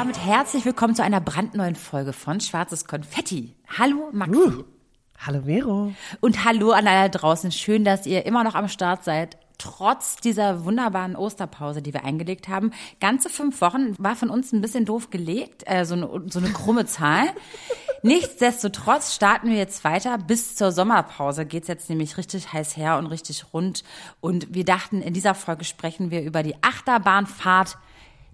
Damit herzlich willkommen zu einer brandneuen Folge von Schwarzes Konfetti. Hallo Maxi. Uh, hallo Vero. Und hallo an alle draußen. Schön, dass ihr immer noch am Start seid. Trotz dieser wunderbaren Osterpause, die wir eingelegt haben. Ganze fünf Wochen war von uns ein bisschen doof gelegt, äh, so, eine, so eine krumme Zahl. Nichtsdestotrotz starten wir jetzt weiter. Bis zur Sommerpause geht's jetzt nämlich richtig heiß her und richtig rund. Und wir dachten, in dieser Folge sprechen wir über die Achterbahnfahrt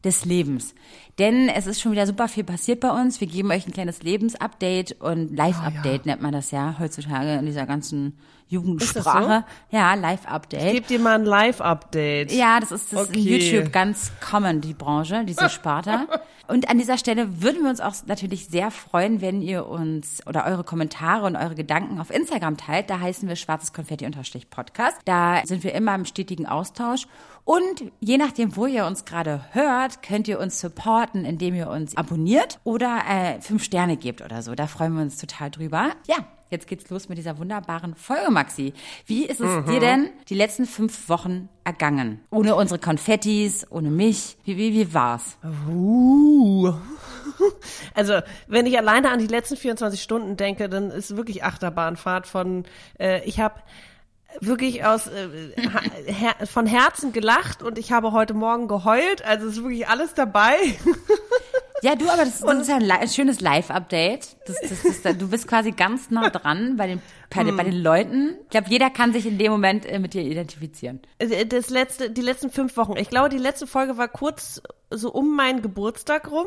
des Lebens. Denn es ist schon wieder super viel passiert bei uns. Wir geben euch ein kleines Lebensupdate und Live-Update oh, ja. nennt man das ja heutzutage in dieser ganzen Jugendsprache. So? Ja, Live-Update. Gebt dir mal ein Live-Update. Ja, das ist das okay. in YouTube ganz common, die Branche, diese Sparte. und an dieser Stelle würden wir uns auch natürlich sehr freuen, wenn ihr uns oder eure Kommentare und eure Gedanken auf Instagram teilt. Da heißen wir schwarzes Konfetti-Podcast. Da sind wir immer im stetigen Austausch. Und je nachdem, wo ihr uns gerade hört, könnt ihr uns supporten, indem ihr uns abonniert oder äh, fünf Sterne gebt oder so. Da freuen wir uns total drüber. Ja, jetzt geht's los mit dieser wunderbaren Folge, Maxi. Wie ist es mhm. dir denn die letzten fünf Wochen ergangen? Ohne unsere Konfettis, ohne mich. Wie, wie, wie war's? Uh. Also, wenn ich alleine an die letzten 24 Stunden denke, dann ist wirklich Achterbahnfahrt von, äh, ich habe wirklich aus äh, her von Herzen gelacht und ich habe heute Morgen geheult. Also ist wirklich alles dabei. Ja, du, aber das, das ist ja ein, ein schönes Live-Update. Das, das, das, du bist quasi ganz nah dran bei den, bei, den, bei den Leuten. Ich glaube, jeder kann sich in dem Moment äh, mit dir identifizieren. Äh, das letzte, die letzten fünf Wochen. Ich glaube, die letzte Folge war kurz so um meinen Geburtstag rum,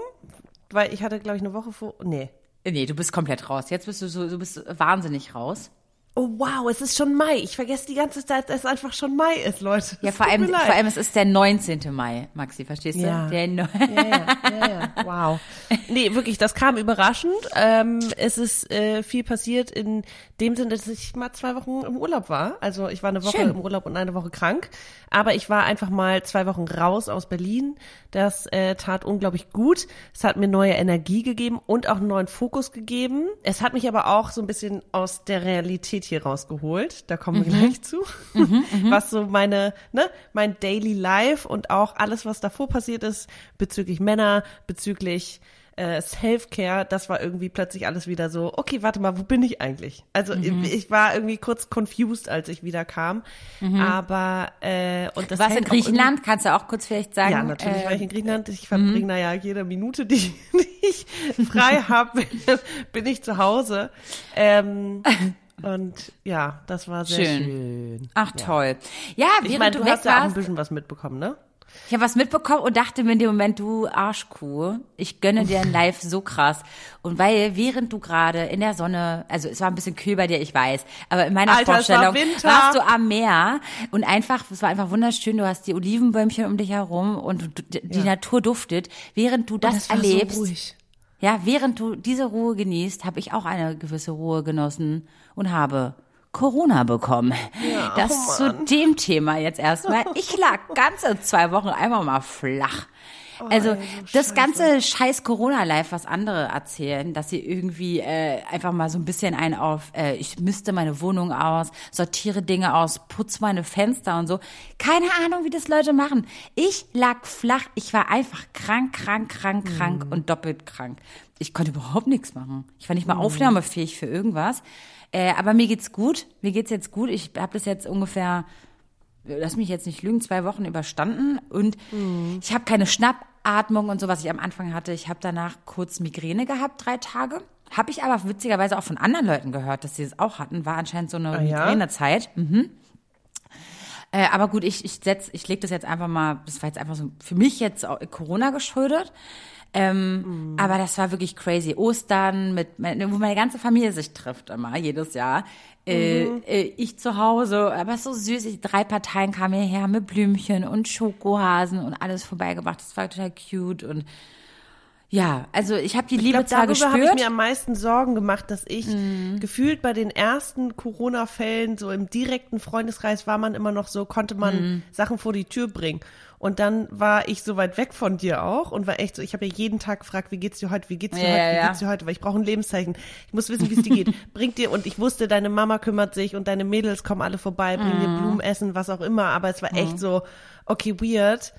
weil ich hatte, glaube ich, eine Woche vor. Nee. Nee, du bist komplett raus. Jetzt bist du so, du bist wahnsinnig raus. Oh wow, es ist schon Mai. Ich vergesse die ganze Zeit, dass es einfach schon Mai ist, Leute. Ja, vor allem, vor allem, es ist der 19. Mai, Maxi, verstehst du? Ja. Der no ja, ja, ja, ja, wow. Nee, wirklich, das kam überraschend. Ähm, es ist äh, viel passiert in dem Sinne, dass ich mal zwei Wochen im Urlaub war. Also ich war eine Woche Schön. im Urlaub und eine Woche krank. Aber ich war einfach mal zwei Wochen raus aus Berlin. Das äh, tat unglaublich gut. Es hat mir neue Energie gegeben und auch einen neuen Fokus gegeben. Es hat mich aber auch so ein bisschen aus der Realität hier rausgeholt. Da kommen wir mhm. gleich zu. Mhm, mhm, was so meine, ne, mein Daily Life und auch alles, was davor passiert ist, bezüglich Männer, bezüglich äh, Self-Care, das war irgendwie plötzlich alles wieder so, okay, warte mal, wo bin ich eigentlich? Also mhm. ich, ich, war irgendwie kurz confused, als ich wieder kam. Mhm. Aber äh, und das du warst in Griechenland, kannst du auch kurz vielleicht sagen? Ja, natürlich äh, war ich in Griechenland. Ich verbringe mhm. naja jede Minute, die, die ich frei habe, bin ich zu Hause. Ähm, Und ja, das war sehr schön. schön. Ach ja. toll. Ja, während ich mein, du, du hast ja auch ein bisschen was mitbekommen, ne? Ich habe was mitbekommen und dachte mir in dem Moment, du Arschkuh, ich gönne dir ein Live so krass. Und weil während du gerade in der Sonne, also es war ein bisschen kühl bei dir, ich weiß, aber in meiner Alter, Vorstellung war warst du am Meer und einfach, es war einfach wunderschön, du hast die Olivenbäumchen um dich herum und die ja. Natur duftet, während du das, das erlebst. So ja, während du diese Ruhe genießt, habe ich auch eine gewisse Ruhe genossen und habe Corona bekommen. Ja, das oh zu dem Thema jetzt erstmal. Ich lag ganze zwei Wochen einmal mal flach. Oh, also das ganze scheiß Corona-Life, was andere erzählen, dass sie irgendwie äh, einfach mal so ein bisschen ein auf, äh, ich müsste meine Wohnung aus, sortiere Dinge aus, putze meine Fenster und so. Keine Ahnung, wie das Leute machen. Ich lag flach, ich war einfach krank, krank, krank, krank mm. und doppelt krank. Ich konnte überhaupt nichts machen. Ich war nicht mal mm. aufnahmefähig für irgendwas. Äh, aber mir geht's gut. Mir geht's jetzt gut. Ich habe das jetzt ungefähr, lass mich jetzt nicht lügen, zwei Wochen überstanden und mhm. ich habe keine Schnappatmung und so, was ich am Anfang hatte. Ich habe danach kurz Migräne gehabt, drei Tage. Habe ich aber witzigerweise auch von anderen Leuten gehört, dass sie es auch hatten. War anscheinend so eine ah, ja? Migränezeit. Mhm. Äh, aber gut, ich, ich setz, ich lege das jetzt einfach mal, das war jetzt einfach so für mich jetzt Corona geschuldet. Ähm, mhm. Aber das war wirklich crazy. Ostern, mit, wo meine ganze Familie sich trifft immer, jedes Jahr. Äh, mhm. Äh, ich zu Hause, aber so süß. Drei Parteien kamen hierher mit Blümchen und Schokohasen und alles vorbeigebracht. Das war total cute und ja, also ich habe die ich Liebe glaub, zwar gespürt. habe ich mir am meisten Sorgen gemacht, dass ich mm. gefühlt bei den ersten Corona-Fällen so im direkten Freundeskreis war man immer noch so, konnte man mm. Sachen vor die Tür bringen. Und dann war ich so weit weg von dir auch und war echt so, ich habe ja jeden Tag gefragt, wie geht's dir heute, wie geht's dir ja, heute, wie ja. geht's dir heute, weil ich brauche ein Lebenszeichen. Ich muss wissen, wie es dir geht. Bringt dir, und ich wusste, deine Mama kümmert sich und deine Mädels kommen alle vorbei, bringen mm. dir mhm. Blumen, Essen, was auch immer, aber es war echt mhm. so, okay, weird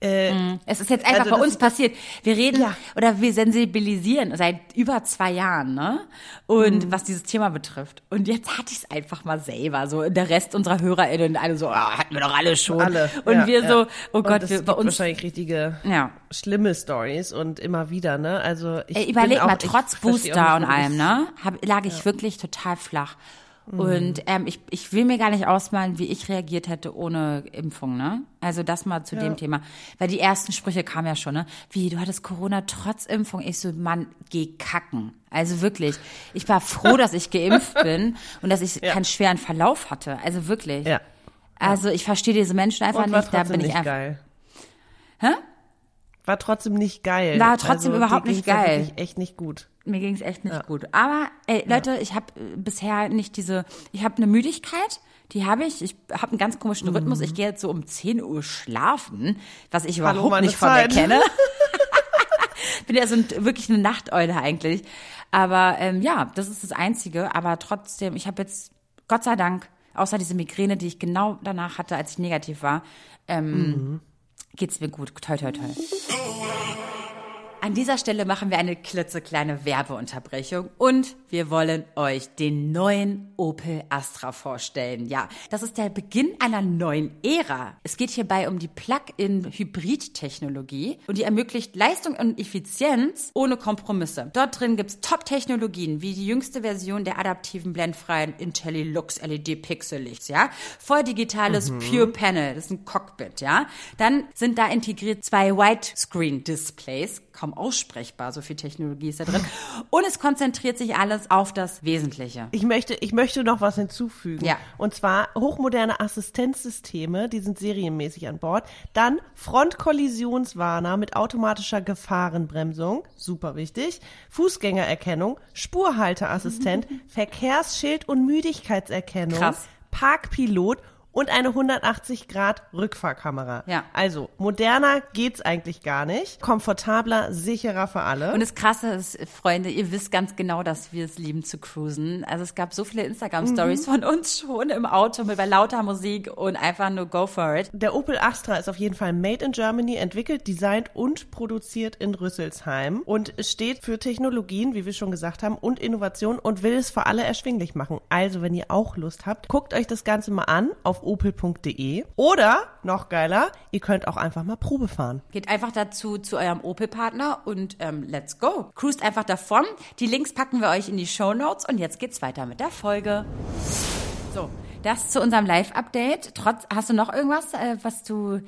äh, mhm. es ist jetzt einfach also bei uns passiert. Wir reden ja. oder wir sensibilisieren seit über zwei Jahren, ne? Und mhm. was dieses Thema betrifft. Und jetzt hatte ich es einfach mal selber. So der Rest unserer HörerInnen alle so, oh, hatten wir doch alle schon. Alle. Und ja, wir ja. so, oh Gott, und wir, bei uns wahrscheinlich richtige ja. schlimme Stories und immer wieder, ne? Also ich Ey, überleg mal, trotz Booster und allem, ne? Hab, lag ich wirklich total flach. Mhm. Und ähm, ich, ich will mir gar nicht ausmalen, wie ich reagiert hätte ohne Impfung, ne? Also das mal zu ja. dem Thema. Weil die ersten Sprüche kamen ja schon, ne? Wie, du hattest Corona trotz Impfung. Ich so, Mann, geh kacken. Also wirklich. Ich war froh, dass ich geimpft bin und dass ich ja. keinen schweren Verlauf hatte. Also wirklich. Ja. Also ich verstehe diese Menschen einfach nicht. Da bin ich einfach. Geil. Hä? War trotzdem nicht geil. War trotzdem also, überhaupt nicht geil. Echt nicht gut. Mir ging es echt nicht ja. gut. Aber ey, Leute, ja. ich habe äh, bisher nicht diese, ich habe eine Müdigkeit, die habe ich. Ich habe einen ganz komischen mhm. Rhythmus. Ich gehe jetzt so um 10 Uhr schlafen, was ich überhaupt Hallo, nicht von mir kenne. Bin ja so ein, wirklich eine Nachteule eigentlich. Aber ähm, ja, das ist das Einzige. Aber trotzdem, ich habe jetzt, Gott sei Dank, außer diese Migräne, die ich genau danach hatte, als ich negativ war, ähm, mhm. geht's mir gut. Toi, toi, toi. An dieser Stelle machen wir eine klitzekleine Werbeunterbrechung und wir wollen euch den neuen Opel Astra vorstellen. Ja, das ist der Beginn einer neuen Ära. Es geht hierbei um die Plug-in-Hybrid-Technologie und die ermöglicht Leistung und Effizienz ohne Kompromisse. Dort drin gibt's Top-Technologien wie die jüngste Version der adaptiven blendfreien IntelliLux LED Pixel-Lichts, ja. Voll digitales mhm. Pure Panel, das ist ein Cockpit, ja. Dann sind da integriert zwei Widescreen-Displays, kaum aussprechbar, so viel Technologie ist da drin. Und es konzentriert sich alles auf das Wesentliche. Ich möchte, ich möchte noch was hinzufügen. Ja. Und zwar hochmoderne Assistenzsysteme, die sind serienmäßig an Bord. Dann Frontkollisionswarner mit automatischer Gefahrenbremsung, super wichtig. Fußgängererkennung, Spurhalteassistent, Verkehrsschild und Müdigkeitserkennung. Krass. Parkpilot und eine 180 Grad Rückfahrkamera. Ja. Also moderner geht's eigentlich gar nicht. Komfortabler, sicherer für alle. Und das Krasse ist, Freunde, ihr wisst ganz genau, dass wir es lieben zu cruisen. Also es gab so viele Instagram-Stories mhm. von uns schon im Auto mit bei lauter Musik und einfach nur go for it. Der Opel Astra ist auf jeden Fall made in Germany, entwickelt, designt und produziert in Rüsselsheim und steht für Technologien, wie wir schon gesagt haben, und Innovation und will es für alle erschwinglich machen. Also, wenn ihr auch Lust habt, guckt euch das Ganze mal an auf opel.de. Oder, noch geiler, ihr könnt auch einfach mal Probe fahren. Geht einfach dazu zu eurem Opel-Partner und ähm, let's go. Cruist einfach davon. Die Links packen wir euch in die Show Notes und jetzt geht's weiter mit der Folge. So, das zu unserem Live-Update. Trotz, hast du noch irgendwas, äh, was du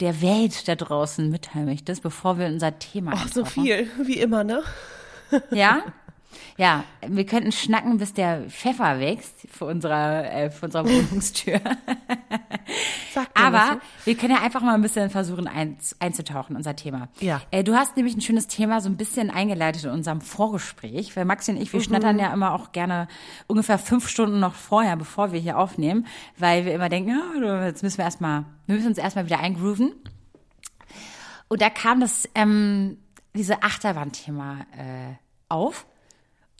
der Welt da draußen mitteilen möchtest, bevor wir unser Thema Ach, so viel, wie immer, ne? Ja? Ja, wir könnten schnacken, bis der Pfeffer wächst vor unserer, äh, vor unserer Wohnungstür. Aber wir können ja einfach mal ein bisschen versuchen ein, einzutauchen, unser Thema. Ja. Äh, du hast nämlich ein schönes Thema so ein bisschen eingeleitet in unserem Vorgespräch, weil Maxi und ich, wir mhm. schnattern ja immer auch gerne ungefähr fünf Stunden noch vorher, bevor wir hier aufnehmen, weil wir immer denken, ja, jetzt müssen wir erstmal, wir müssen uns erstmal wieder eingrooven. Und da kam das, ähm, diese Achterbahn-Thema äh, auf.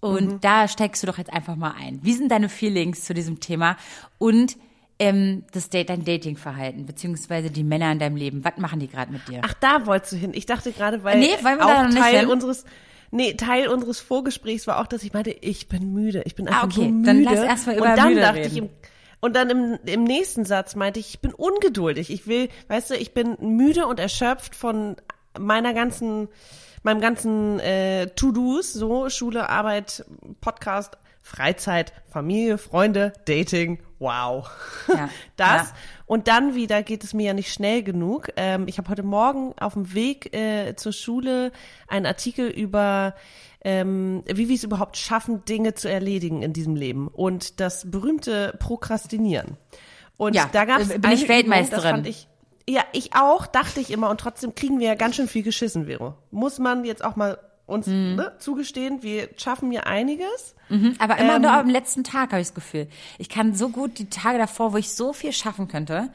Und mhm. da steigst du doch jetzt einfach mal ein. Wie sind deine Feelings zu diesem Thema und ähm, das Date, dein Datingverhalten, beziehungsweise die Männer in deinem Leben? Was machen die gerade mit dir? Ach, da wolltest du hin. Ich dachte gerade, weil nee, weil wir auch da noch Teil nicht unseres Nee, Teil unseres Vorgesprächs war auch, dass ich meinte, ich bin müde. Ich bin ah, einfach ah, okay. nur müde. Dann lass erstmal über und dann müde dachte reden. ich im, und dann im, im nächsten Satz meinte ich, ich bin ungeduldig. Ich will, weißt du, ich bin müde und erschöpft von meiner ganzen meinem ganzen äh, To-Dos, so Schule, Arbeit, Podcast, Freizeit, Familie, Freunde, Dating Wow. Ja. Das. Ja. Und dann wieder geht es mir ja nicht schnell genug. Ähm, ich habe heute Morgen auf dem Weg äh, zur Schule einen Artikel über ähm, wie wir es überhaupt schaffen, Dinge zu erledigen in diesem Leben. Und das berühmte Prokrastinieren. Und ja, da gab es bin ich Weltmeisterin. Übung, das fand ich, ja, ich auch, dachte ich immer. Und trotzdem kriegen wir ja ganz schön viel geschissen, Vero. Muss man jetzt auch mal uns mhm. ne, zugestehen, wir schaffen ja einiges. Mhm, aber immer ähm, nur am letzten Tag habe ich das Gefühl. Ich kann so gut die Tage davor, wo ich so viel schaffen könnte,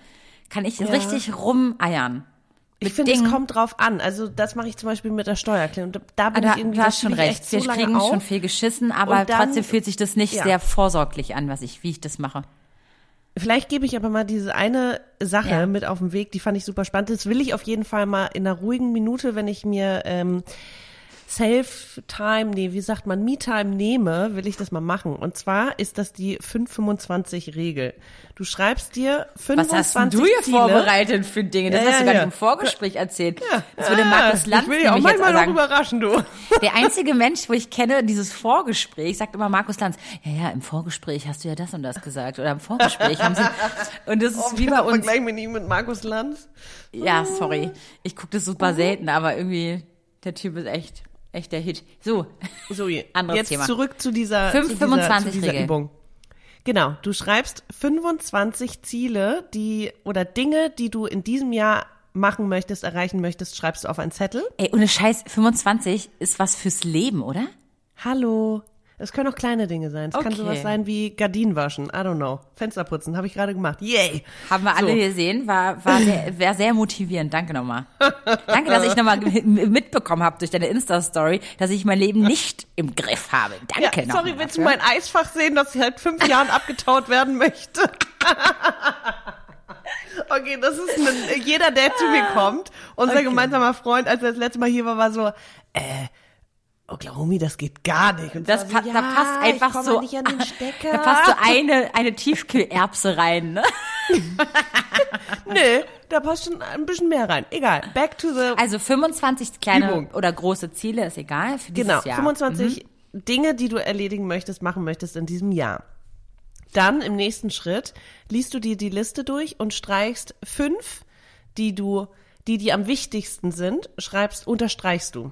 kann ich ja. richtig rumeiern. Ich finde, es kommt drauf an. Also das mache ich zum Beispiel mit der Steuererklärung. Da bin ah, ich irgendwie, du hast schon recht. Wir so kriegen auf. schon viel geschissen, aber dann, trotzdem fühlt sich das nicht ja. sehr vorsorglich an, was ich, wie ich das mache. Vielleicht gebe ich aber mal diese eine Sache ja. mit auf den Weg, die fand ich super spannend. Das will ich auf jeden Fall mal in einer ruhigen Minute, wenn ich mir ähm, Self-Time, nee, wie sagt man, Me-Time nehme, will ich das mal machen. Und zwar ist das die 525-Regel. Du schreibst dir 25 Was hast du hier Ziele. vorbereitet für Dinge? Das ja, hast du ja, gar nicht im Vorgespräch erzählt. Ja, das würde Markus Lanz Ich will dich auch manchmal noch überraschen, du. Der einzige Mensch, wo ich kenne, dieses Vorgespräch, sagt immer Markus Lanz, ja, ja, im Vorgespräch hast du ja das und das gesagt. Oder im Vorgespräch haben sie, und das ist oh, wie bei uns. Vergleich mit ihm mit Markus Lanz. Ja, sorry. Ich gucke das super selten, aber irgendwie, der Typ ist echt Echter Hit. So, so anderes jetzt Thema. zurück zu dieser, 5, zu 25 dieser, zu dieser Übung. Genau, du schreibst 25 Ziele, die oder Dinge, die du in diesem Jahr machen möchtest, erreichen möchtest, schreibst du auf einen Zettel. Ey, ohne Scheiß, 25 ist was fürs Leben, oder? Hallo, es können auch kleine Dinge sein. Es okay. kann sowas sein wie Gardinen waschen. I don't know. Fenster putzen. Habe ich gerade gemacht. Yay! Haben wir alle so. gesehen. War, war, sehr, war sehr motivierend. Danke nochmal. Danke, dass ich nochmal mitbekommen habe durch deine Insta-Story, dass ich mein Leben nicht im Griff habe. Danke ja, Sorry, willst du mein Eisfach sehen, dass ich seit fünf Jahren abgetaut werden möchte? Okay, das ist ein, jeder, der zu mir kommt. Unser okay. gemeinsamer Freund, als er das letzte Mal hier war, war so, äh, Oklahoma, das geht gar nicht. Und das pa so, ja, da passt einfach so, da passt so eine, eine Tiefkühlerbse rein, ne? Nö, da passt schon ein bisschen mehr rein. Egal. Back to the. Also 25 kleine Übung. oder große Ziele ist egal für dieses genau, Jahr. 25 mhm. Dinge, die du erledigen möchtest, machen möchtest in diesem Jahr. Dann im nächsten Schritt liest du dir die Liste durch und streichst fünf, die du, die die am wichtigsten sind, schreibst, unterstreichst du.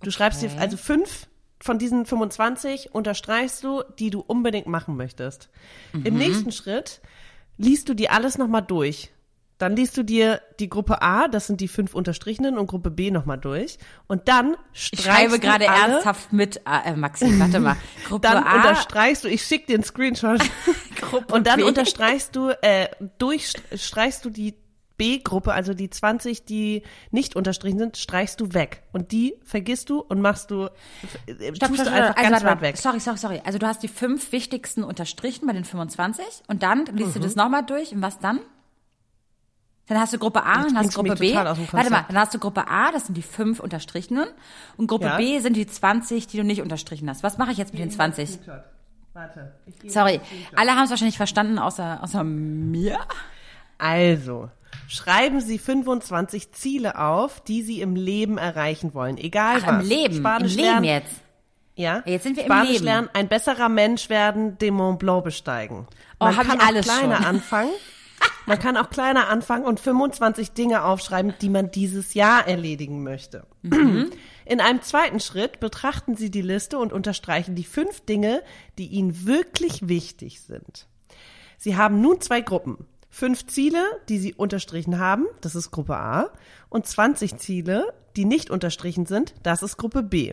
Du okay. schreibst dir also fünf von diesen 25 unterstreichst du, die du unbedingt machen möchtest. Mhm. Im nächsten Schritt liest du dir alles nochmal durch. Dann liest du dir die Gruppe A, das sind die fünf Unterstrichenen, und Gruppe B nochmal durch. Und dann streichst Ich schreibe gerade ernsthaft mit, äh, Maxi, warte mal. Gruppe dann A. unterstreichst du, ich schick dir einen Screenshot. Gruppe und dann B. unterstreichst du, äh, durchstreichst du die B-Gruppe, also die 20, die nicht unterstrichen sind, streichst du weg. Und die vergisst du und machst du, äh, stopp, tust stopp, du einfach also, ganz weit weg. Sorry, sorry, sorry. Also du hast die fünf wichtigsten unterstrichen bei den 25 und dann liest mhm. du das nochmal durch und was dann? Dann hast du Gruppe A und hast Gruppe B. Warte mal, dann hast du Gruppe A, das sind die fünf unterstrichenen. Und Gruppe ja. B sind die 20, die du nicht unterstrichen hast. Was mache ich jetzt mit den 20? Warte. Sorry, alle haben es wahrscheinlich verstanden, außer, außer mir. Also, schreiben Sie 25 Ziele auf, die Sie im Leben erreichen wollen. Egal Ach, was. Im Leben, Spanisch im Leben lernen, jetzt. Ja. Jetzt sind wir Spanisch im Leben. lernen, ein besserer Mensch werden, den Mont Blanc besteigen. Oh, Man oh, kann ich alles auch kleiner schon. anfangen. Man kann auch kleiner anfangen und 25 Dinge aufschreiben, die man dieses Jahr erledigen möchte. Mhm. In einem zweiten Schritt betrachten Sie die Liste und unterstreichen die fünf Dinge, die Ihnen wirklich wichtig sind. Sie haben nun zwei Gruppen fünf Ziele, die Sie unterstrichen haben, das ist Gruppe A, und 20 Ziele, die nicht unterstrichen sind, das ist Gruppe B.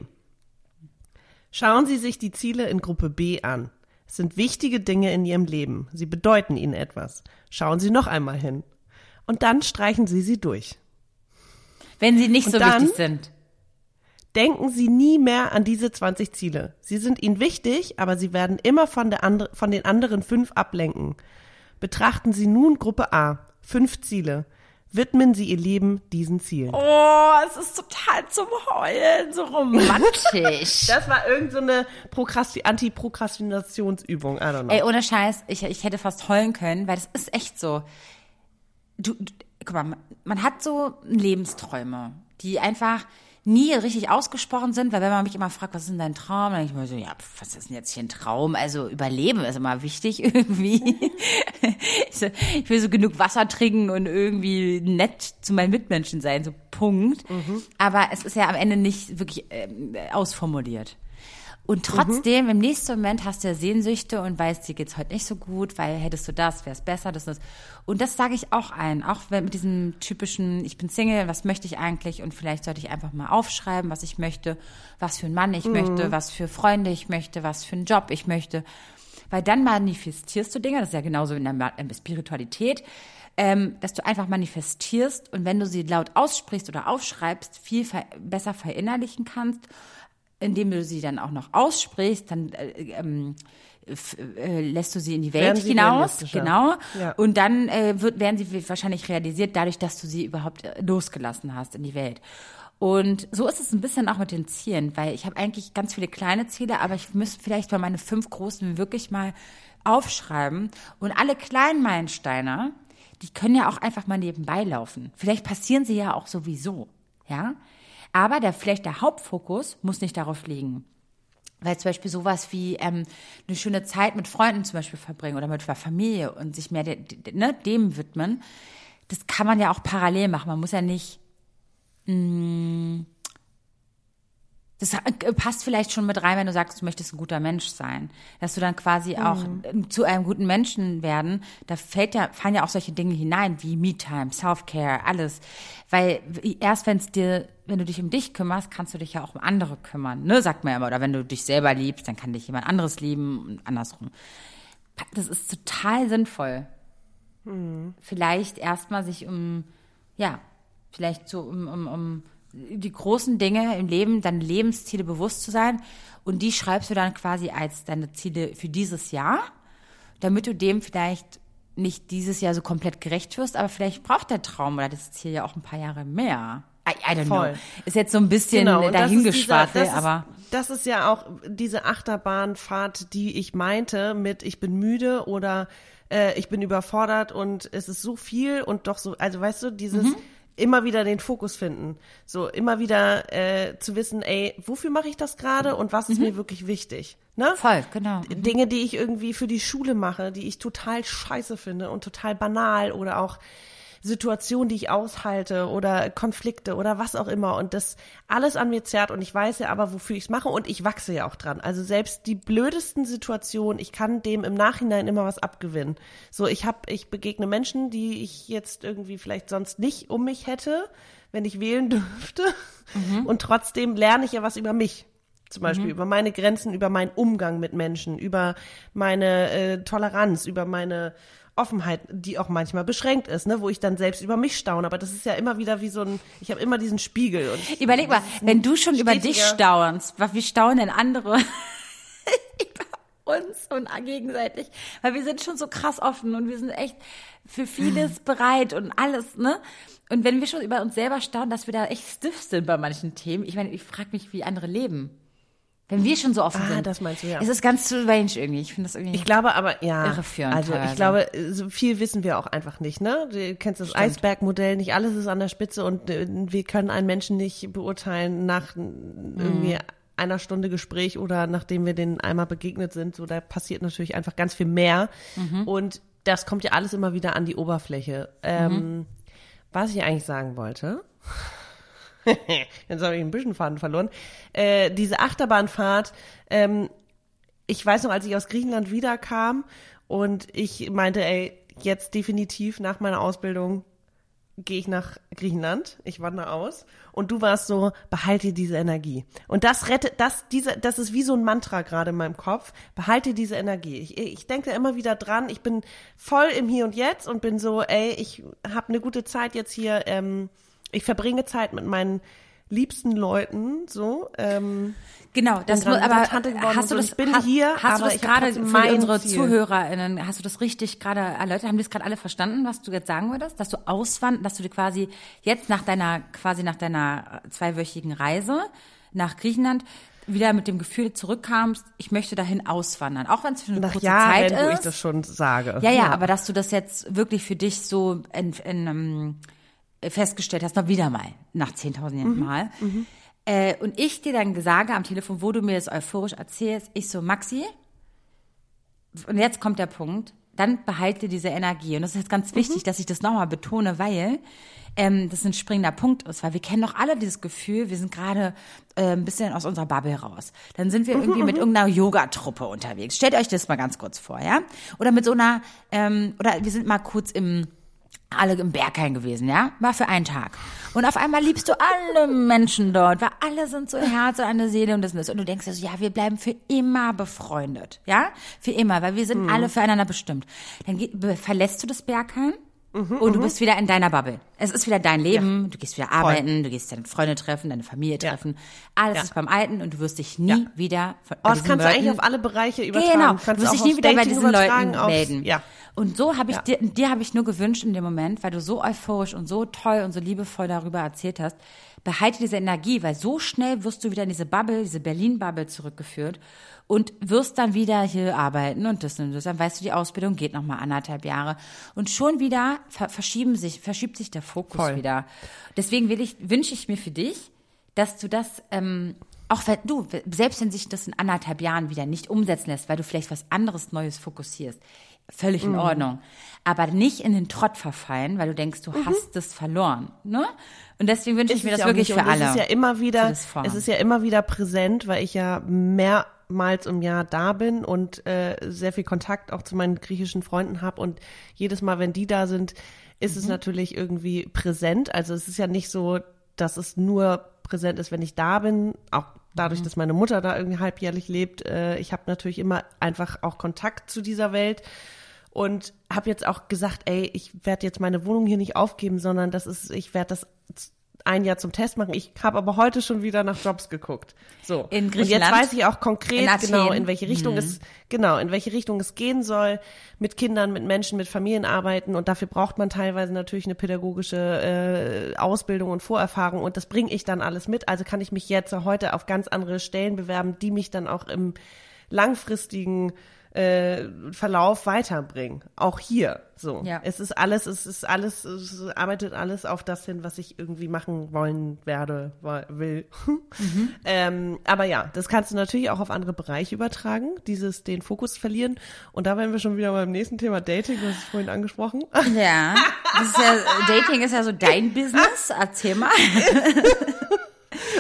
Schauen Sie sich die Ziele in Gruppe B an. Es sind wichtige Dinge in Ihrem Leben. Sie bedeuten Ihnen etwas. Schauen Sie noch einmal hin. Und dann streichen Sie sie durch. Wenn sie nicht und so wichtig sind. Denken Sie nie mehr an diese 20 Ziele. Sie sind Ihnen wichtig, aber sie werden immer von, der andre, von den anderen fünf ablenken. Betrachten Sie nun Gruppe A. Fünf Ziele. Widmen Sie Ihr Leben diesen Zielen. Oh, es ist total zum Heulen, so romantisch. das war irgendeine so Anti-Prokrastinationsübung. I don't know. Ey, ohne Scheiß, ich, ich hätte fast heulen können, weil das ist echt so. Du, du guck mal, man hat so Lebensträume, die einfach nie richtig ausgesprochen sind, weil wenn man mich immer fragt, was ist denn dein Traum, dann denke ich mir so, ja, was ist denn jetzt hier ein Traum? Also Überleben ist immer wichtig irgendwie. ich will so genug Wasser trinken und irgendwie nett zu meinen Mitmenschen sein, so Punkt. Mhm. Aber es ist ja am Ende nicht wirklich äh, ausformuliert. Und trotzdem, mhm. im nächsten Moment hast du ja Sehnsüchte und weißt, dir geht's heute nicht so gut, weil hättest du das, wär's besser, das und das. Und das sage ich auch ein, auch mit diesem typischen, ich bin Single, was möchte ich eigentlich? Und vielleicht sollte ich einfach mal aufschreiben, was ich möchte, was für einen Mann ich mhm. möchte, was für Freunde ich möchte, was für einen Job ich möchte. Weil dann manifestierst du Dinge, das ist ja genauso in der Spiritualität, ähm, dass du einfach manifestierst und wenn du sie laut aussprichst oder aufschreibst, viel besser verinnerlichen kannst indem du sie dann auch noch aussprichst, dann äh, ähm, äh, lässt du sie in die Welt hinaus, genau. Ja. Und dann äh, wird, werden sie wahrscheinlich realisiert, dadurch, dass du sie überhaupt äh, losgelassen hast in die Welt. Und so ist es ein bisschen auch mit den Zielen, weil ich habe eigentlich ganz viele kleine Ziele, aber ich müsste vielleicht mal meine fünf großen wirklich mal aufschreiben. Und alle kleinen Meilensteine, die können ja auch einfach mal nebenbei laufen. Vielleicht passieren sie ja auch sowieso, ja. Aber der, vielleicht der Hauptfokus muss nicht darauf liegen. Weil zum Beispiel sowas wie ähm, eine schöne Zeit mit Freunden zum Beispiel verbringen oder mit der Familie und sich mehr de, de, ne, dem widmen, das kann man ja auch parallel machen. Man muss ja nicht mh, mm, das äh, passt vielleicht schon mit rein, wenn du sagst, du möchtest ein guter Mensch sein. Dass du dann quasi mhm. auch ähm, zu einem guten Menschen werden. Da fällt ja, fallen ja auch solche Dinge hinein, wie Me-Time, Self-Care, alles. Weil erst wenn es dir, wenn du dich um dich kümmerst, kannst du dich ja auch um andere kümmern. Ne, sagt man ja immer. Oder wenn du dich selber liebst, dann kann dich jemand anderes lieben und andersrum. Das ist total sinnvoll. Mhm. Vielleicht erstmal sich um, ja, vielleicht so um, um, um die großen Dinge im Leben, deine Lebensziele bewusst zu sein. Und die schreibst du dann quasi als deine Ziele für dieses Jahr, damit du dem vielleicht nicht dieses Jahr so komplett gerecht wirst, aber vielleicht braucht der Traum oder das Ziel ja auch ein paar Jahre mehr. I, I don't Voll. know. Ist jetzt so ein bisschen genau, dahingeschwafelt, aber. Das ist ja auch diese Achterbahnfahrt, die ich meinte mit ich bin müde oder äh, ich bin überfordert und es ist so viel und doch so, also weißt du, dieses, mhm immer wieder den Fokus finden. So immer wieder äh, zu wissen, ey, wofür mache ich das gerade und was ist mhm. mir wirklich wichtig? Ne? Voll, genau. Mhm. Dinge, die ich irgendwie für die Schule mache, die ich total scheiße finde und total banal oder auch Situationen, die ich aushalte oder Konflikte oder was auch immer und das alles an mir zerrt und ich weiß ja aber, wofür ich es mache und ich wachse ja auch dran. Also selbst die blödesten Situationen, ich kann dem im Nachhinein immer was abgewinnen. So, ich habe, ich begegne Menschen, die ich jetzt irgendwie vielleicht sonst nicht um mich hätte, wenn ich wählen dürfte. Mhm. Und trotzdem lerne ich ja was über mich. Zum Beispiel mhm. über meine Grenzen, über meinen Umgang mit Menschen, über meine äh, Toleranz, über meine Offenheit, die auch manchmal beschränkt ist, ne, wo ich dann selbst über mich staune. Aber das ist ja immer wieder wie so ein, ich habe immer diesen Spiegel. Und Überleg mal, wenn du schon über dich staunst, wie staunen denn andere über uns und gegenseitig? Weil wir sind schon so krass offen und wir sind echt für vieles bereit und alles, ne? Und wenn wir schon über uns selber staunen, dass wir da echt stiff sind bei manchen Themen, ich meine, ich frage mich, wie andere leben. Wenn wir schon so offen ah, sind. das meinst du, ja. Es ist ganz strange irgendwie. Ich finde das irgendwie. Ich glaube aber, ja. Irreführend also, teilweise. ich glaube, so viel wissen wir auch einfach nicht, ne? Du kennst das Eisbergmodell, nicht alles ist an der Spitze und äh, wir können einen Menschen nicht beurteilen nach irgendwie mhm. einer Stunde Gespräch oder nachdem wir den einmal begegnet sind. So, da passiert natürlich einfach ganz viel mehr. Mhm. Und das kommt ja alles immer wieder an die Oberfläche. Ähm, mhm. Was ich eigentlich sagen wollte. Jetzt habe ich ein bisschen Faden verloren. Äh, diese Achterbahnfahrt, ähm, ich weiß noch, als ich aus Griechenland wiederkam und ich meinte, ey, jetzt definitiv nach meiner Ausbildung gehe ich nach Griechenland, ich wandere aus und du warst so, behalte diese Energie. Und das rettet, das, diese, das ist wie so ein Mantra gerade in meinem Kopf, behalte diese Energie. Ich, ich denke immer wieder dran, ich bin voll im Hier und Jetzt und bin so, ey, ich habe eine gute Zeit jetzt hier, ähm, ich verbringe Zeit mit meinen liebsten Leuten, so. Ähm, genau, das muss, aber hast du das, ich bin hast, hier, hast du das gerade für unsere Ziel. ZuhörerInnen, hast du das richtig gerade erläutert? Haben die es gerade alle verstanden, was du jetzt sagen würdest? Dass du auswand, dass du dir quasi jetzt nach deiner, quasi nach deiner zweiwöchigen Reise nach Griechenland wieder mit dem Gefühl zurückkamst, ich möchte dahin auswandern, auch wenn es für eine Nach kurze Jahren, Zeit ist. wo ich das schon sage. Ja, ja, ja, aber dass du das jetzt wirklich für dich so in, in, in festgestellt hast, noch wieder mal, nach 10.000 mhm. Mal. Mhm. Äh, und ich dir dann sage am Telefon, wo du mir das euphorisch erzählst, ich so, Maxi, und jetzt kommt der Punkt, dann behalte diese Energie. Und das ist jetzt ganz wichtig, mhm. dass ich das nochmal betone, weil ähm, das ein springender Punkt ist, weil wir kennen doch alle dieses Gefühl, wir sind gerade äh, ein bisschen aus unserer Bubble raus. Dann sind wir mhm, irgendwie mit mhm. irgendeiner Yogatruppe unterwegs. Stellt euch das mal ganz kurz vor, ja? Oder mit so einer, ähm, oder wir sind mal kurz im alle im Berghain gewesen, ja? War für einen Tag. Und auf einmal liebst du alle Menschen dort, weil alle sind so Herz und eine Seele und das und das. Und du denkst dir so, ja, wir bleiben für immer befreundet, ja? Für immer, weil wir sind mhm. alle füreinander bestimmt. Dann verlässt du das Berghain Mhm, und du mhm. bist wieder in deiner Bubble. Es ist wieder dein Leben, ja. du gehst wieder arbeiten, Voll. du gehst deine Freunde treffen, deine Familie treffen. Ja. Alles ja. ist beim Alten und du wirst dich nie wieder von oh, das kannst Leuten, du eigentlich auf alle Bereiche übertragen. Genau, du wirst dich nie wieder Dating bei diesen Leuten melden. Ja. Und so habe ich dir, dir habe ich nur gewünscht in dem Moment, weil du so euphorisch und so toll und so liebevoll darüber erzählt hast, behalte diese Energie, weil so schnell wirst du wieder in diese Bubble, diese Berlin-Bubble zurückgeführt und wirst dann wieder hier arbeiten und das und das. Dann weißt du, die Ausbildung geht noch mal anderthalb Jahre und schon wieder verschieben sich, verschiebt sich der Fokus Voll. wieder. Deswegen will ich, wünsche ich mir für dich, dass du das ähm, auch wenn du, selbst wenn sich das in anderthalb Jahren wieder nicht umsetzen lässt, weil du vielleicht was anderes Neues fokussierst, völlig in mhm. Ordnung. Aber nicht in den Trott verfallen, weil du denkst, du mhm. hast es verloren. Ne? Und deswegen wünsche ich mir das wirklich für alle. Es ist ja immer wieder, es ist ja immer wieder präsent, weil ich ja mehrmals im Jahr da bin und äh, sehr viel Kontakt auch zu meinen griechischen Freunden habe und jedes Mal, wenn die da sind, ist mhm. es natürlich irgendwie präsent. Also es ist ja nicht so, dass es nur präsent ist, wenn ich da bin, auch dadurch, mhm. dass meine Mutter da irgendwie halbjährlich lebt. Äh, ich habe natürlich immer einfach auch Kontakt zu dieser Welt und habe jetzt auch gesagt, ey, ich werde jetzt meine Wohnung hier nicht aufgeben, sondern das ist, ich werde das ein Jahr zum Test machen. Ich habe aber heute schon wieder nach Jobs geguckt. So. In Griechenland. Und jetzt weiß ich auch konkret in genau, in welche Richtung mhm. es genau, in welche Richtung es gehen soll, mit Kindern, mit Menschen, mit Familien arbeiten und dafür braucht man teilweise natürlich eine pädagogische äh, Ausbildung und Vorerfahrung und das bringe ich dann alles mit. Also kann ich mich jetzt heute auf ganz andere Stellen bewerben, die mich dann auch im langfristigen äh, Verlauf weiterbringen. Auch hier. So. Ja. Es ist alles, es ist alles, es arbeitet alles auf das hin, was ich irgendwie machen wollen werde, will. Mhm. ähm, aber ja, das kannst du natürlich auch auf andere Bereiche übertragen, dieses den Fokus verlieren. Und da wären wir schon wieder beim nächsten Thema Dating, hast es vorhin angesprochen. Ja. Ist ja Dating ist ja so dein Business. Erzähl mal.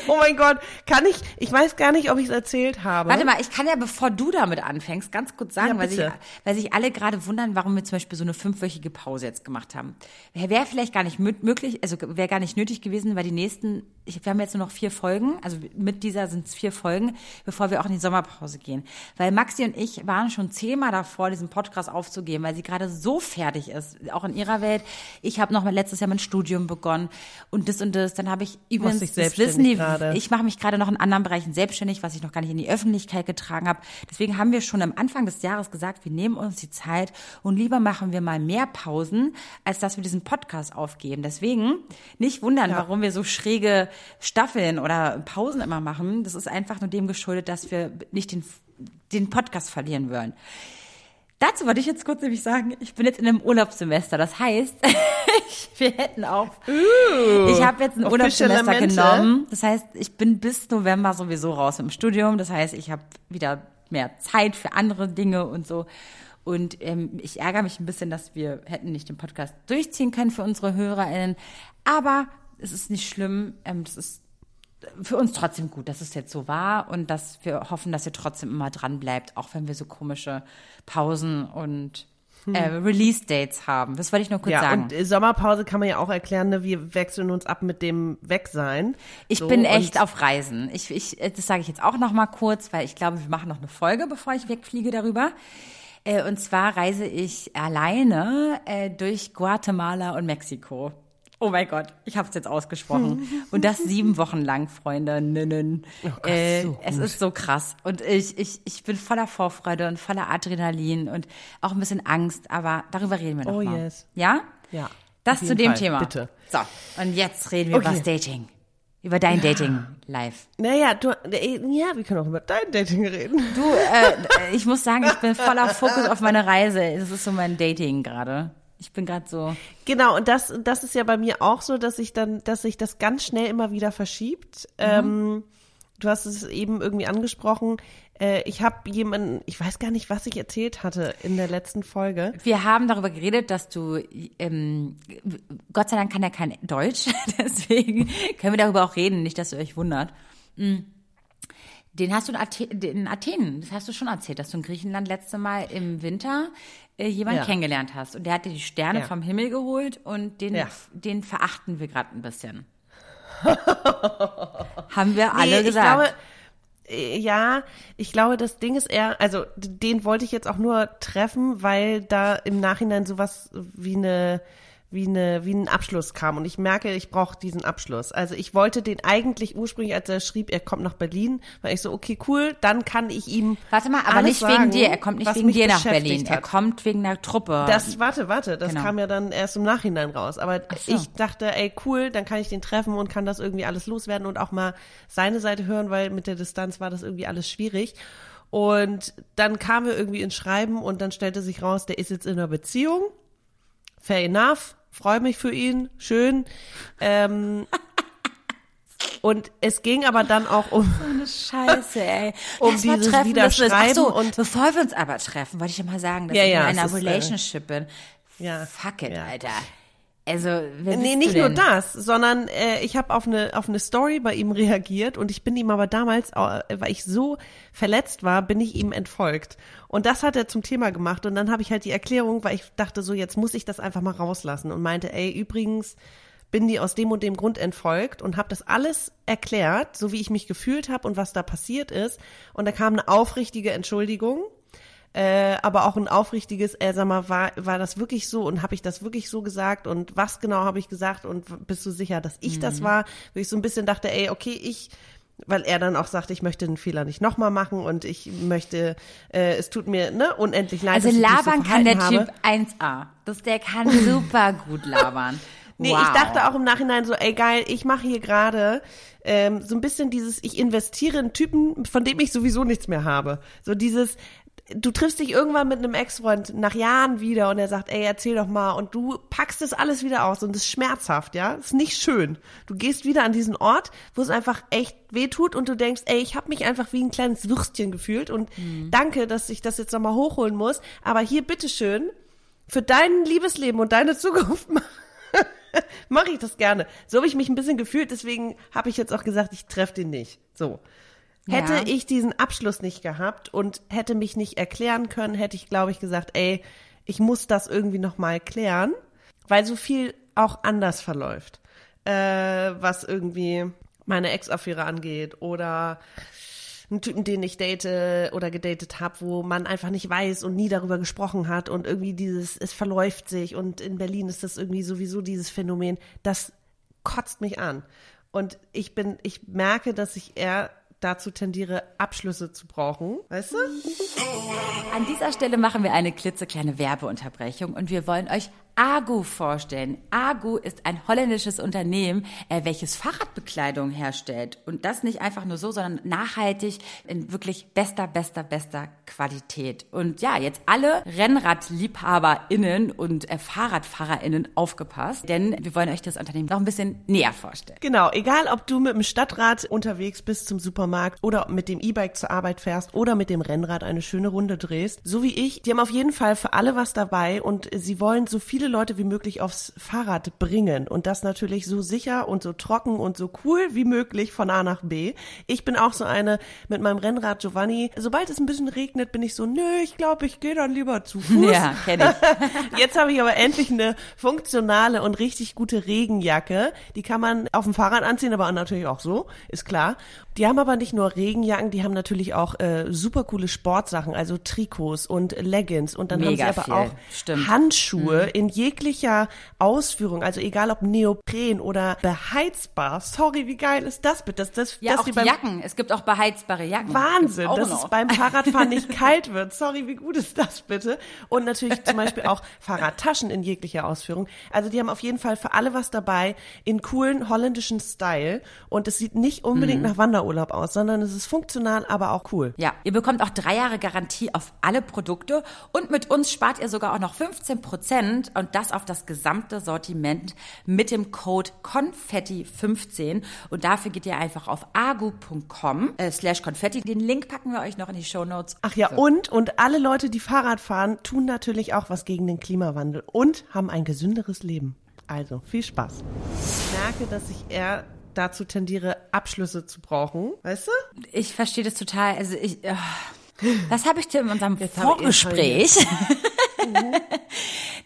Oh mein Gott, kann ich, ich weiß gar nicht, ob ich es erzählt habe. Warte mal, ich kann ja, bevor du damit anfängst, ganz kurz sagen, ja, weil, sich, weil sich alle gerade wundern, warum wir zum Beispiel so eine fünfwöchige Pause jetzt gemacht haben. Wäre vielleicht gar nicht möglich, also wäre gar nicht nötig gewesen, weil die nächsten, ich, wir haben jetzt nur noch vier Folgen, also mit dieser sind es vier Folgen, bevor wir auch in die Sommerpause gehen. Weil Maxi und ich waren schon zehnmal davor, diesen Podcast aufzugeben, weil sie gerade so fertig ist, auch in ihrer Welt. Ich habe noch mal letztes Jahr mein Studium begonnen und das und das. Dann habe ich übrigens, das wissen die, gerade. Ich mache mich gerade noch in anderen Bereichen selbstständig, was ich noch gar nicht in die Öffentlichkeit getragen habe. Deswegen haben wir schon am Anfang des Jahres gesagt, wir nehmen uns die Zeit und lieber machen wir mal mehr Pausen, als dass wir diesen Podcast aufgeben. Deswegen nicht wundern, ja. warum wir so schräge Staffeln oder Pausen immer machen. Das ist einfach nur dem geschuldet, dass wir nicht den, den Podcast verlieren wollen. Dazu wollte ich jetzt kurz nämlich sagen, ich bin jetzt in einem Urlaubssemester. Das heißt, wir hätten auch. Uh, ich habe jetzt ein Urlaubssemester genommen. Das heißt, ich bin bis November sowieso raus im Studium. Das heißt, ich habe wieder mehr Zeit für andere Dinge und so. Und ähm, ich ärgere mich ein bisschen, dass wir hätten nicht den Podcast durchziehen können für unsere HörerInnen. Aber es ist nicht schlimm. Ähm, das ist für uns trotzdem gut, dass es jetzt so war und dass wir hoffen, dass ihr trotzdem immer dran bleibt, auch wenn wir so komische Pausen und hm. äh, Release-Dates haben. Das wollte ich nur kurz ja, sagen. Und Sommerpause kann man ja auch erklären, ne? wir wechseln uns ab mit dem Wegsein. Ich so, bin echt auf Reisen. Ich, ich, das sage ich jetzt auch noch mal kurz, weil ich glaube, wir machen noch eine Folge, bevor ich wegfliege darüber. Äh, und zwar reise ich alleine äh, durch Guatemala und Mexiko. Oh mein Gott, ich habe es jetzt ausgesprochen. Und das sieben Wochen lang, Freunde. Ninnen. Oh Gott, äh, so es ist so krass. Und ich, ich, ich bin voller Vorfreude und voller Adrenalin und auch ein bisschen Angst, aber darüber reden wir noch oh, mal. Yes. Ja? Ja. Das zu dem Fall, Thema. Bitte. So, und jetzt reden wir okay. über das Dating. Über dein Dating live. Naja, du, äh, ja, wir können auch über dein Dating reden. Du, äh, ich muss sagen, ich bin voller Fokus auf meine Reise. Das ist so mein Dating gerade. Ich bin gerade so. Genau, und das, das ist ja bei mir auch so, dass ich dann, dass sich das ganz schnell immer wieder verschiebt. Mhm. Ähm, du hast es eben irgendwie angesprochen. Äh, ich habe jemanden, ich weiß gar nicht, was ich erzählt hatte in der letzten Folge. Wir haben darüber geredet, dass du, ähm, Gott sei Dank kann er kein Deutsch, deswegen können wir darüber auch reden, nicht, dass ihr euch wundert. Mhm. Den hast du in, Athen, in Athen, das hast du schon erzählt, dass du in Griechenland letzte Mal im Winter äh, jemanden ja. kennengelernt hast. Und der hat dir die Sterne ja. vom Himmel geholt und den, ja. den verachten wir gerade ein bisschen. Haben wir alle nee, gesagt. Ich glaube, äh, ja, ich glaube, das Ding ist eher, also den wollte ich jetzt auch nur treffen, weil da im Nachhinein sowas wie eine wie eine wie ein Abschluss kam und ich merke, ich brauche diesen Abschluss. Also ich wollte den eigentlich ursprünglich, als er schrieb, er kommt nach Berlin, war ich so okay cool, dann kann ich ihm Warte mal, aber nicht sagen, wegen dir, er kommt nicht wegen dir nach Berlin, hat. er kommt wegen der Truppe. Das warte, warte, das genau. kam ja dann erst im Nachhinein raus, aber so. ich dachte, ey cool, dann kann ich den treffen und kann das irgendwie alles loswerden und auch mal seine Seite hören, weil mit der Distanz war das irgendwie alles schwierig. Und dann kamen wir irgendwie ins Schreiben und dann stellte sich raus, der ist jetzt in einer Beziehung. Fair enough freue mich für ihn, schön. Ähm, und es ging aber dann auch um so eine Scheiße, ey. um Lass dieses treffen, Wiederschreiben so, und bevor wir uns aber treffen, wollte ich mal sagen, dass ja, ich ja, in einer Relationship ist, äh, bin. Ja, Fuck it, ja. Alter. Also, wer nee, nicht nur das, sondern äh, ich habe auf eine auf eine Story bei ihm reagiert und ich bin ihm aber damals, äh, weil ich so verletzt war, bin ich ihm entfolgt. Und das hat er zum Thema gemacht und dann habe ich halt die Erklärung, weil ich dachte so, jetzt muss ich das einfach mal rauslassen und meinte, ey, übrigens bin die aus dem und dem Grund entfolgt und habe das alles erklärt, so wie ich mich gefühlt habe und was da passiert ist. Und da kam eine aufrichtige Entschuldigung äh, aber auch ein aufrichtiges, äh, sag mal, war, war das wirklich so und habe ich das wirklich so gesagt und was genau habe ich gesagt und bist du sicher, dass ich mhm. das war? Wo ich so ein bisschen dachte, ey, okay, ich weil er dann auch sagte, ich möchte den Fehler nicht nochmal machen und ich möchte, äh, es tut mir ne, unendlich leid. Also labern so kann der habe. Typ 1a. Das, der kann super gut labern. Nee, wow. ich dachte auch im Nachhinein so, ey geil, ich mache hier gerade ähm, so ein bisschen dieses, ich investiere in Typen, von dem ich sowieso nichts mehr habe. So dieses, du triffst dich irgendwann mit einem Ex-Freund nach Jahren wieder und er sagt, ey, erzähl doch mal und du packst das alles wieder aus und es ist schmerzhaft, ja? ist nicht schön. Du gehst wieder an diesen Ort, wo es einfach echt weh tut und du denkst, ey, ich habe mich einfach wie ein kleines Würstchen gefühlt und mhm. danke, dass ich das jetzt nochmal hochholen muss, aber hier bitteschön, für dein Liebesleben und deine Zukunft mache ich das gerne. So habe ich mich ein bisschen gefühlt, deswegen habe ich jetzt auch gesagt, ich treffe den nicht. So. Hätte ja. ich diesen Abschluss nicht gehabt und hätte mich nicht erklären können, hätte ich, glaube ich, gesagt, ey, ich muss das irgendwie nochmal klären, weil so viel auch anders verläuft, äh, was irgendwie meine Ex-Affäre angeht oder einen Typen, den ich date oder gedatet habe, wo man einfach nicht weiß und nie darüber gesprochen hat und irgendwie dieses, es verläuft sich und in Berlin ist das irgendwie sowieso dieses Phänomen, das kotzt mich an. Und ich bin, ich merke, dass ich eher dazu tendiere, Abschlüsse zu brauchen. Weißt du? An dieser Stelle machen wir eine klitzekleine Werbeunterbrechung und wir wollen euch Agu vorstellen. Agu ist ein holländisches Unternehmen, äh, welches Fahrradbekleidung herstellt. Und das nicht einfach nur so, sondern nachhaltig in wirklich bester, bester, bester Qualität. Und ja, jetzt alle RennradliebhaberInnen und äh, FahrradfahrerInnen aufgepasst, denn wir wollen euch das Unternehmen noch ein bisschen näher vorstellen. Genau, egal ob du mit dem Stadtrad unterwegs bist zum Supermarkt oder mit dem E-Bike zur Arbeit fährst oder mit dem Rennrad eine schöne Runde drehst, so wie ich, die haben auf jeden Fall für alle was dabei und sie wollen so viele viele Leute wie möglich aufs Fahrrad bringen und das natürlich so sicher und so trocken und so cool wie möglich von A nach B. Ich bin auch so eine mit meinem Rennrad Giovanni. Sobald es ein bisschen regnet, bin ich so, nö, ich glaube, ich gehe dann lieber zu Fuß. Ja, kenne ich. Jetzt habe ich aber endlich eine funktionale und richtig gute Regenjacke. Die kann man auf dem Fahrrad anziehen, aber natürlich auch so, ist klar. Die haben aber nicht nur Regenjacken, die haben natürlich auch äh, super coole Sportsachen, also Trikots und Leggings und dann Mega haben sie aber viel. auch Stimmt. Handschuhe mhm. in jeglicher Ausführung, also egal ob Neopren oder beheizbar. Sorry, wie geil ist das bitte? Das, das, ja, das auch Jacken. Es gibt auch beheizbare Jacken. Wahnsinn, dass noch. es beim Fahrradfahren nicht kalt wird. Sorry, wie gut ist das bitte? Und natürlich zum Beispiel auch Fahrradtaschen in jeglicher Ausführung. Also die haben auf jeden Fall für alle was dabei in coolen holländischen Style und es sieht nicht unbedingt mhm. nach Wanderurlaub Urlaub aus, sondern es ist funktional, aber auch cool. Ja, ihr bekommt auch drei Jahre Garantie auf alle Produkte und mit uns spart ihr sogar auch noch 15 Prozent und und das auf das gesamte Sortiment mit dem Code Konfetti15 und dafür geht ihr einfach auf agu.com äh, slash Konfetti. Den Link packen wir euch noch in die Show Notes. Ach ja, so. und, und alle Leute, die Fahrrad fahren, tun natürlich auch was gegen den Klimawandel und haben ein gesünderes Leben. Also, viel Spaß. Ich merke, dass ich eher dazu tendiere, Abschlüsse zu brauchen. Weißt du? Ich verstehe das total. Also ich, oh, das habe ich dir in unserem Jetzt Vorgespräch.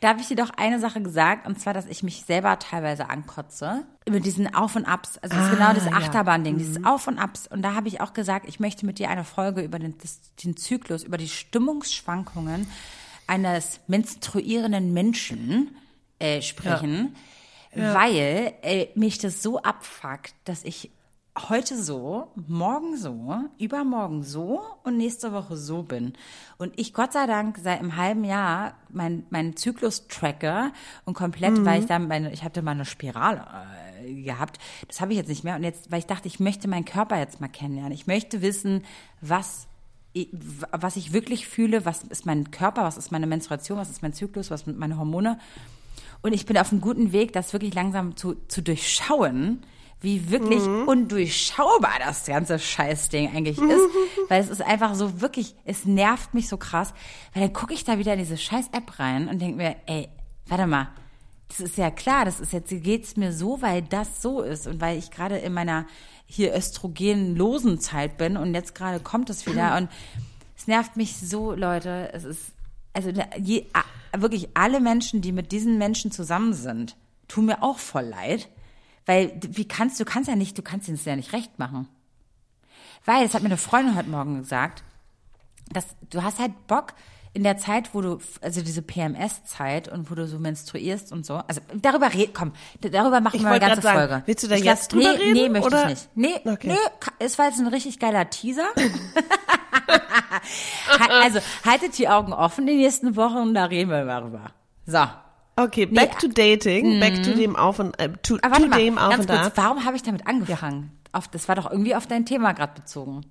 da habe ich dir doch eine Sache gesagt, und zwar, dass ich mich selber teilweise ankotze über diesen Auf und Abs. Also das ah, ist genau das Achterbahn-Ding, ja. dieses mhm. Auf und Abs. Und da habe ich auch gesagt, ich möchte mit dir eine Folge über den, das, den Zyklus, über die Stimmungsschwankungen eines menstruierenden Menschen äh, sprechen. Ja ja. weil äh, mich das so abfuckt, dass ich heute so, morgen so, übermorgen so und nächste Woche so bin. Und ich Gott sei Dank seit einem halben Jahr mein, mein Zyklus tracke und komplett, mhm. weil ich dann meine, ich hatte mal eine Spirale äh, gehabt. Das habe ich jetzt nicht mehr. Und jetzt, weil ich dachte, ich möchte meinen Körper jetzt mal kennenlernen. Ich möchte wissen, was was ich wirklich fühle, was ist mein Körper, was ist meine Menstruation, was ist mein Zyklus, was sind meine Hormone. Und ich bin auf einem guten Weg, das wirklich langsam zu, zu durchschauen, wie wirklich mhm. undurchschaubar das ganze Scheißding eigentlich ist. Weil es ist einfach so wirklich, es nervt mich so krass. Weil dann gucke ich da wieder in diese Scheiß-App rein und denke mir, ey, warte mal, das ist ja klar, das ist jetzt, geht's mir so, weil das so ist und weil ich gerade in meiner hier östrogenlosen Zeit bin und jetzt gerade kommt es wieder und es nervt mich so, Leute. Es ist, also je, wirklich alle Menschen, die mit diesen Menschen zusammen sind, tun mir auch voll leid. Weil, wie kannst du, kannst ja nicht, du kannst es ja nicht recht machen. Weil, das hat mir eine Freundin heute Morgen gesagt, dass du hast halt Bock, in der Zeit, wo du, also diese PMS-Zeit und wo du so menstruierst und so, also darüber red, komm, darüber machen ich wir eine ganze sagen, Folge. Willst du da ich jetzt drüber nee, reden? Nee, möchte oder? ich nicht. Nee, okay. nee, es war jetzt ein richtig geiler Teaser. also haltet die Augen offen die nächsten Wochen, da reden wir darüber. So. Okay, back nee, to dating, back to mhm. dem Auf und äh, to, Aber to mal, dem Auf und kurz, Warum habe ich damit angefangen? Auf, das war doch irgendwie auf dein Thema gerade bezogen.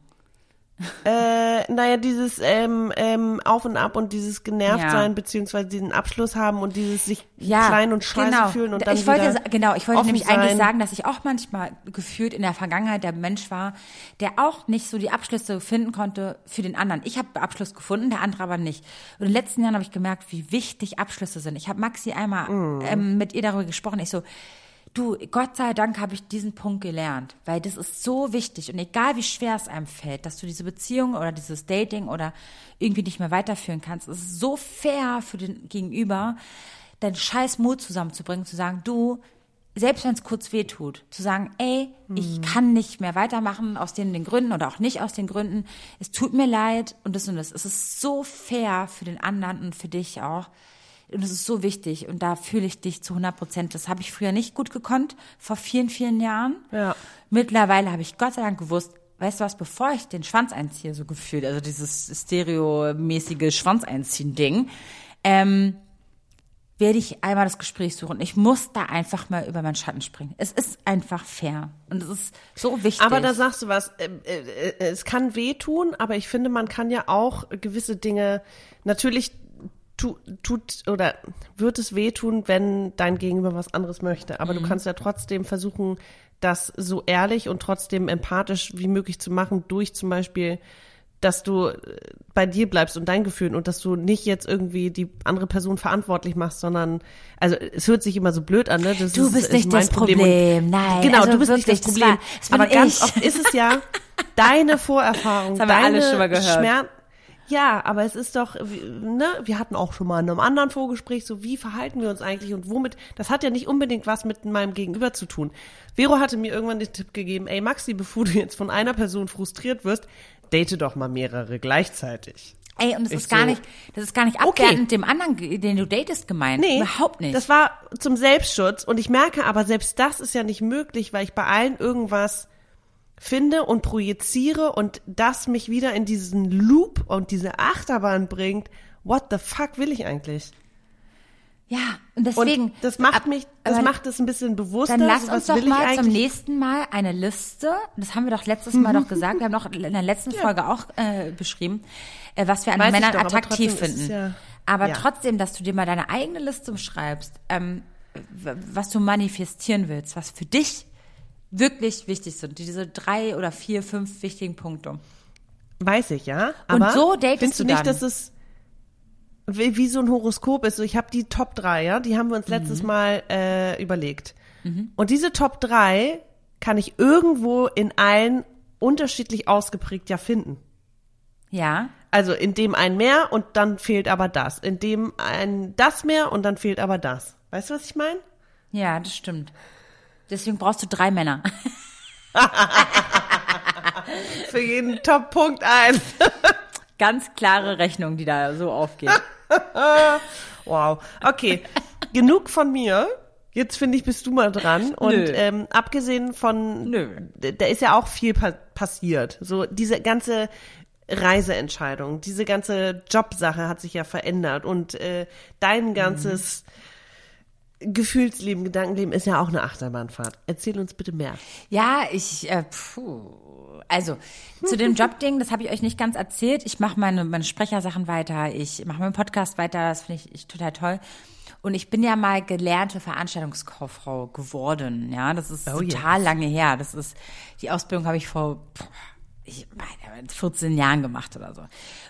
Äh, naja, dieses ähm, ähm, Auf und Ab und dieses genervt ja. sein, beziehungsweise diesen Abschluss haben und dieses sich ja, klein und scheiße genau. fühlen und dann ich wollte, wieder Genau, ich wollte nämlich sein. eigentlich sagen, dass ich auch manchmal gefühlt in der Vergangenheit der Mensch war, der auch nicht so die Abschlüsse finden konnte für den anderen. Ich habe Abschluss gefunden, der andere aber nicht. Und in den letzten Jahren habe ich gemerkt, wie wichtig Abschlüsse sind. Ich habe Maxi einmal mm. ähm, mit ihr darüber gesprochen. Ich so, Du, Gott sei Dank habe ich diesen Punkt gelernt, weil das ist so wichtig und egal wie schwer es einem fällt, dass du diese Beziehung oder dieses Dating oder irgendwie nicht mehr weiterführen kannst, es ist so fair für den Gegenüber, deinen scheiß Mut zusammenzubringen, zu sagen, du, selbst wenn es kurz weh tut, zu sagen, ey, ich mhm. kann nicht mehr weitermachen aus den, den Gründen oder auch nicht aus den Gründen, es tut mir leid und das und das. Es ist so fair für den anderen und für dich auch und das ist so wichtig. Und da fühle ich dich zu 100 Prozent. Das habe ich früher nicht gut gekonnt, vor vielen, vielen Jahren. Ja. Mittlerweile habe ich Gott sei Dank gewusst, weißt du was, bevor ich den Schwanz einziehe, so gefühlt, also dieses stereomäßige Schwanz einziehen Ding, ähm, werde ich einmal das Gespräch suchen. Ich muss da einfach mal über meinen Schatten springen. Es ist einfach fair und es ist so wichtig. Aber da sagst du was, äh, äh, äh es kann wehtun, aber ich finde, man kann ja auch gewisse Dinge natürlich tu, tut oder wird es wehtun, wenn dein Gegenüber was anderes möchte. Aber mhm. du kannst ja trotzdem versuchen, das so ehrlich und trotzdem empathisch wie möglich zu machen, durch zum Beispiel, dass du äh, bei dir bleibst und dein Gefühl und dass du nicht jetzt irgendwie die andere Person verantwortlich machst, sondern, also es hört sich immer so blöd an, ne? Das du ist, bist nicht das Problem. Problem. Nein, genau, also du bist wirklich, nicht das Problem. Das war, das Aber ganz ich. oft ist es ja deine Vorerfahrung, das haben deine wir alle schon mal gehört. Schmerz, ja, aber es ist doch, ne, wir hatten auch schon mal in einem anderen Vorgespräch so, wie verhalten wir uns eigentlich und womit, das hat ja nicht unbedingt was mit meinem Gegenüber zu tun. Vero hatte mir irgendwann den Tipp gegeben, ey Maxi, bevor du jetzt von einer Person frustriert wirst, date doch mal mehrere gleichzeitig. Ey, und das ist gar so, nicht, das ist gar nicht abwertend okay. dem anderen, den du datest, gemeint. Nee, überhaupt nicht. Das war zum Selbstschutz und ich merke aber, selbst das ist ja nicht möglich, weil ich bei allen irgendwas finde und projiziere und das mich wieder in diesen Loop und diese Achterbahn bringt. What the fuck will ich eigentlich? Ja, und deswegen. Und das macht mich, das macht es ein bisschen bewusster. Dann lass uns doch mal zum nächsten Mal eine Liste, das haben wir doch letztes Mal doch gesagt, wir haben doch in der letzten ja. Folge auch äh, beschrieben, äh, was wir an Weiß Männern doch, attraktiv finden. Ja Aber ja. trotzdem, dass du dir mal deine eigene Liste schreibst, ähm, was du manifestieren willst, was für dich wirklich wichtig sind. Diese drei oder vier, fünf wichtigen Punkte. Weiß ich, ja. Aber Und so datest findest du nicht, dann. dass es wie, wie so ein Horoskop ist? Ich habe die Top 3, ja, die haben wir uns letztes mhm. Mal äh, überlegt. Mhm. Und diese Top 3 kann ich irgendwo in allen unterschiedlich ausgeprägt ja finden. Ja. Also in dem ein mehr und dann fehlt aber das. In dem ein das mehr und dann fehlt aber das. Weißt du, was ich meine? Ja, das stimmt. Deswegen brauchst du drei Männer. Für jeden Top-Punkt ein. Ganz klare Rechnung, die da so aufgeht. wow. Okay. Genug von mir. Jetzt finde ich, bist du mal dran. Und ähm, abgesehen von, Nö. da ist ja auch viel pa passiert. So diese ganze Reiseentscheidung, diese ganze Jobsache hat sich ja verändert und äh, dein ganzes mhm Gefühlsleben, Gedankenleben ist ja auch eine Achterbahnfahrt. Erzähl uns bitte mehr. Ja, ich, äh, puh. Also, zu dem Jobding, das habe ich euch nicht ganz erzählt. Ich mache meine, meine Sprechersachen weiter, ich mache meinen Podcast weiter, das finde ich, ich total toll. Und ich bin ja mal gelernte Veranstaltungskauffrau geworden. Ja, das ist oh, total yes. lange her. Das ist, die Ausbildung habe ich vor, ich meine, 14 Jahren gemacht oder so.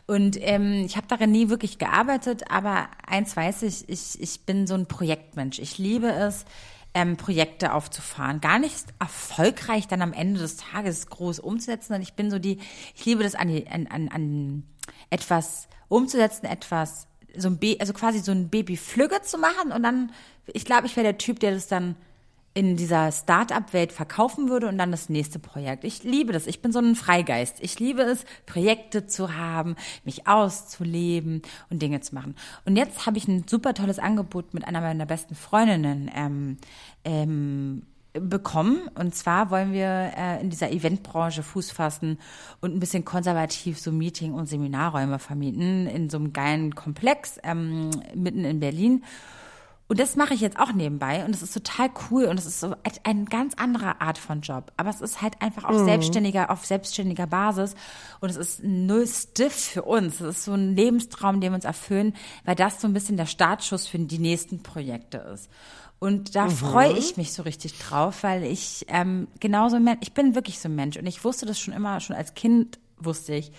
Und ähm, ich habe darin nie wirklich gearbeitet, aber eins weiß ich, ich, ich bin so ein Projektmensch. Ich liebe es, ähm, Projekte aufzufahren. Gar nicht erfolgreich dann am Ende des Tages groß umzusetzen. Und ich bin so die, ich liebe das an, an, an, an etwas umzusetzen, etwas, so ein also quasi so ein Baby Flügge zu machen und dann, ich glaube, ich wäre der Typ, der das dann in dieser Start-up-Welt verkaufen würde und dann das nächste Projekt. Ich liebe das. Ich bin so ein Freigeist. Ich liebe es, Projekte zu haben, mich auszuleben und Dinge zu machen. Und jetzt habe ich ein super tolles Angebot mit einer meiner besten Freundinnen ähm, ähm, bekommen. Und zwar wollen wir äh, in dieser Eventbranche Fuß fassen und ein bisschen konservativ so Meeting- und Seminarräume vermieten in so einem geilen Komplex ähm, mitten in Berlin. Und das mache ich jetzt auch nebenbei und es ist total cool und es ist so eine ganz andere Art von Job. Aber es ist halt einfach auf mhm. selbstständiger, auf selbstständiger Basis und es ist null stiff für uns. Es ist so ein Lebenstraum, den wir uns erfüllen, weil das so ein bisschen der Startschuss für die nächsten Projekte ist. Und da mhm. freue ich mich so richtig drauf, weil ich ähm, genauso ich bin wirklich so ein Mensch und ich wusste das schon immer, schon als Kind wusste ich,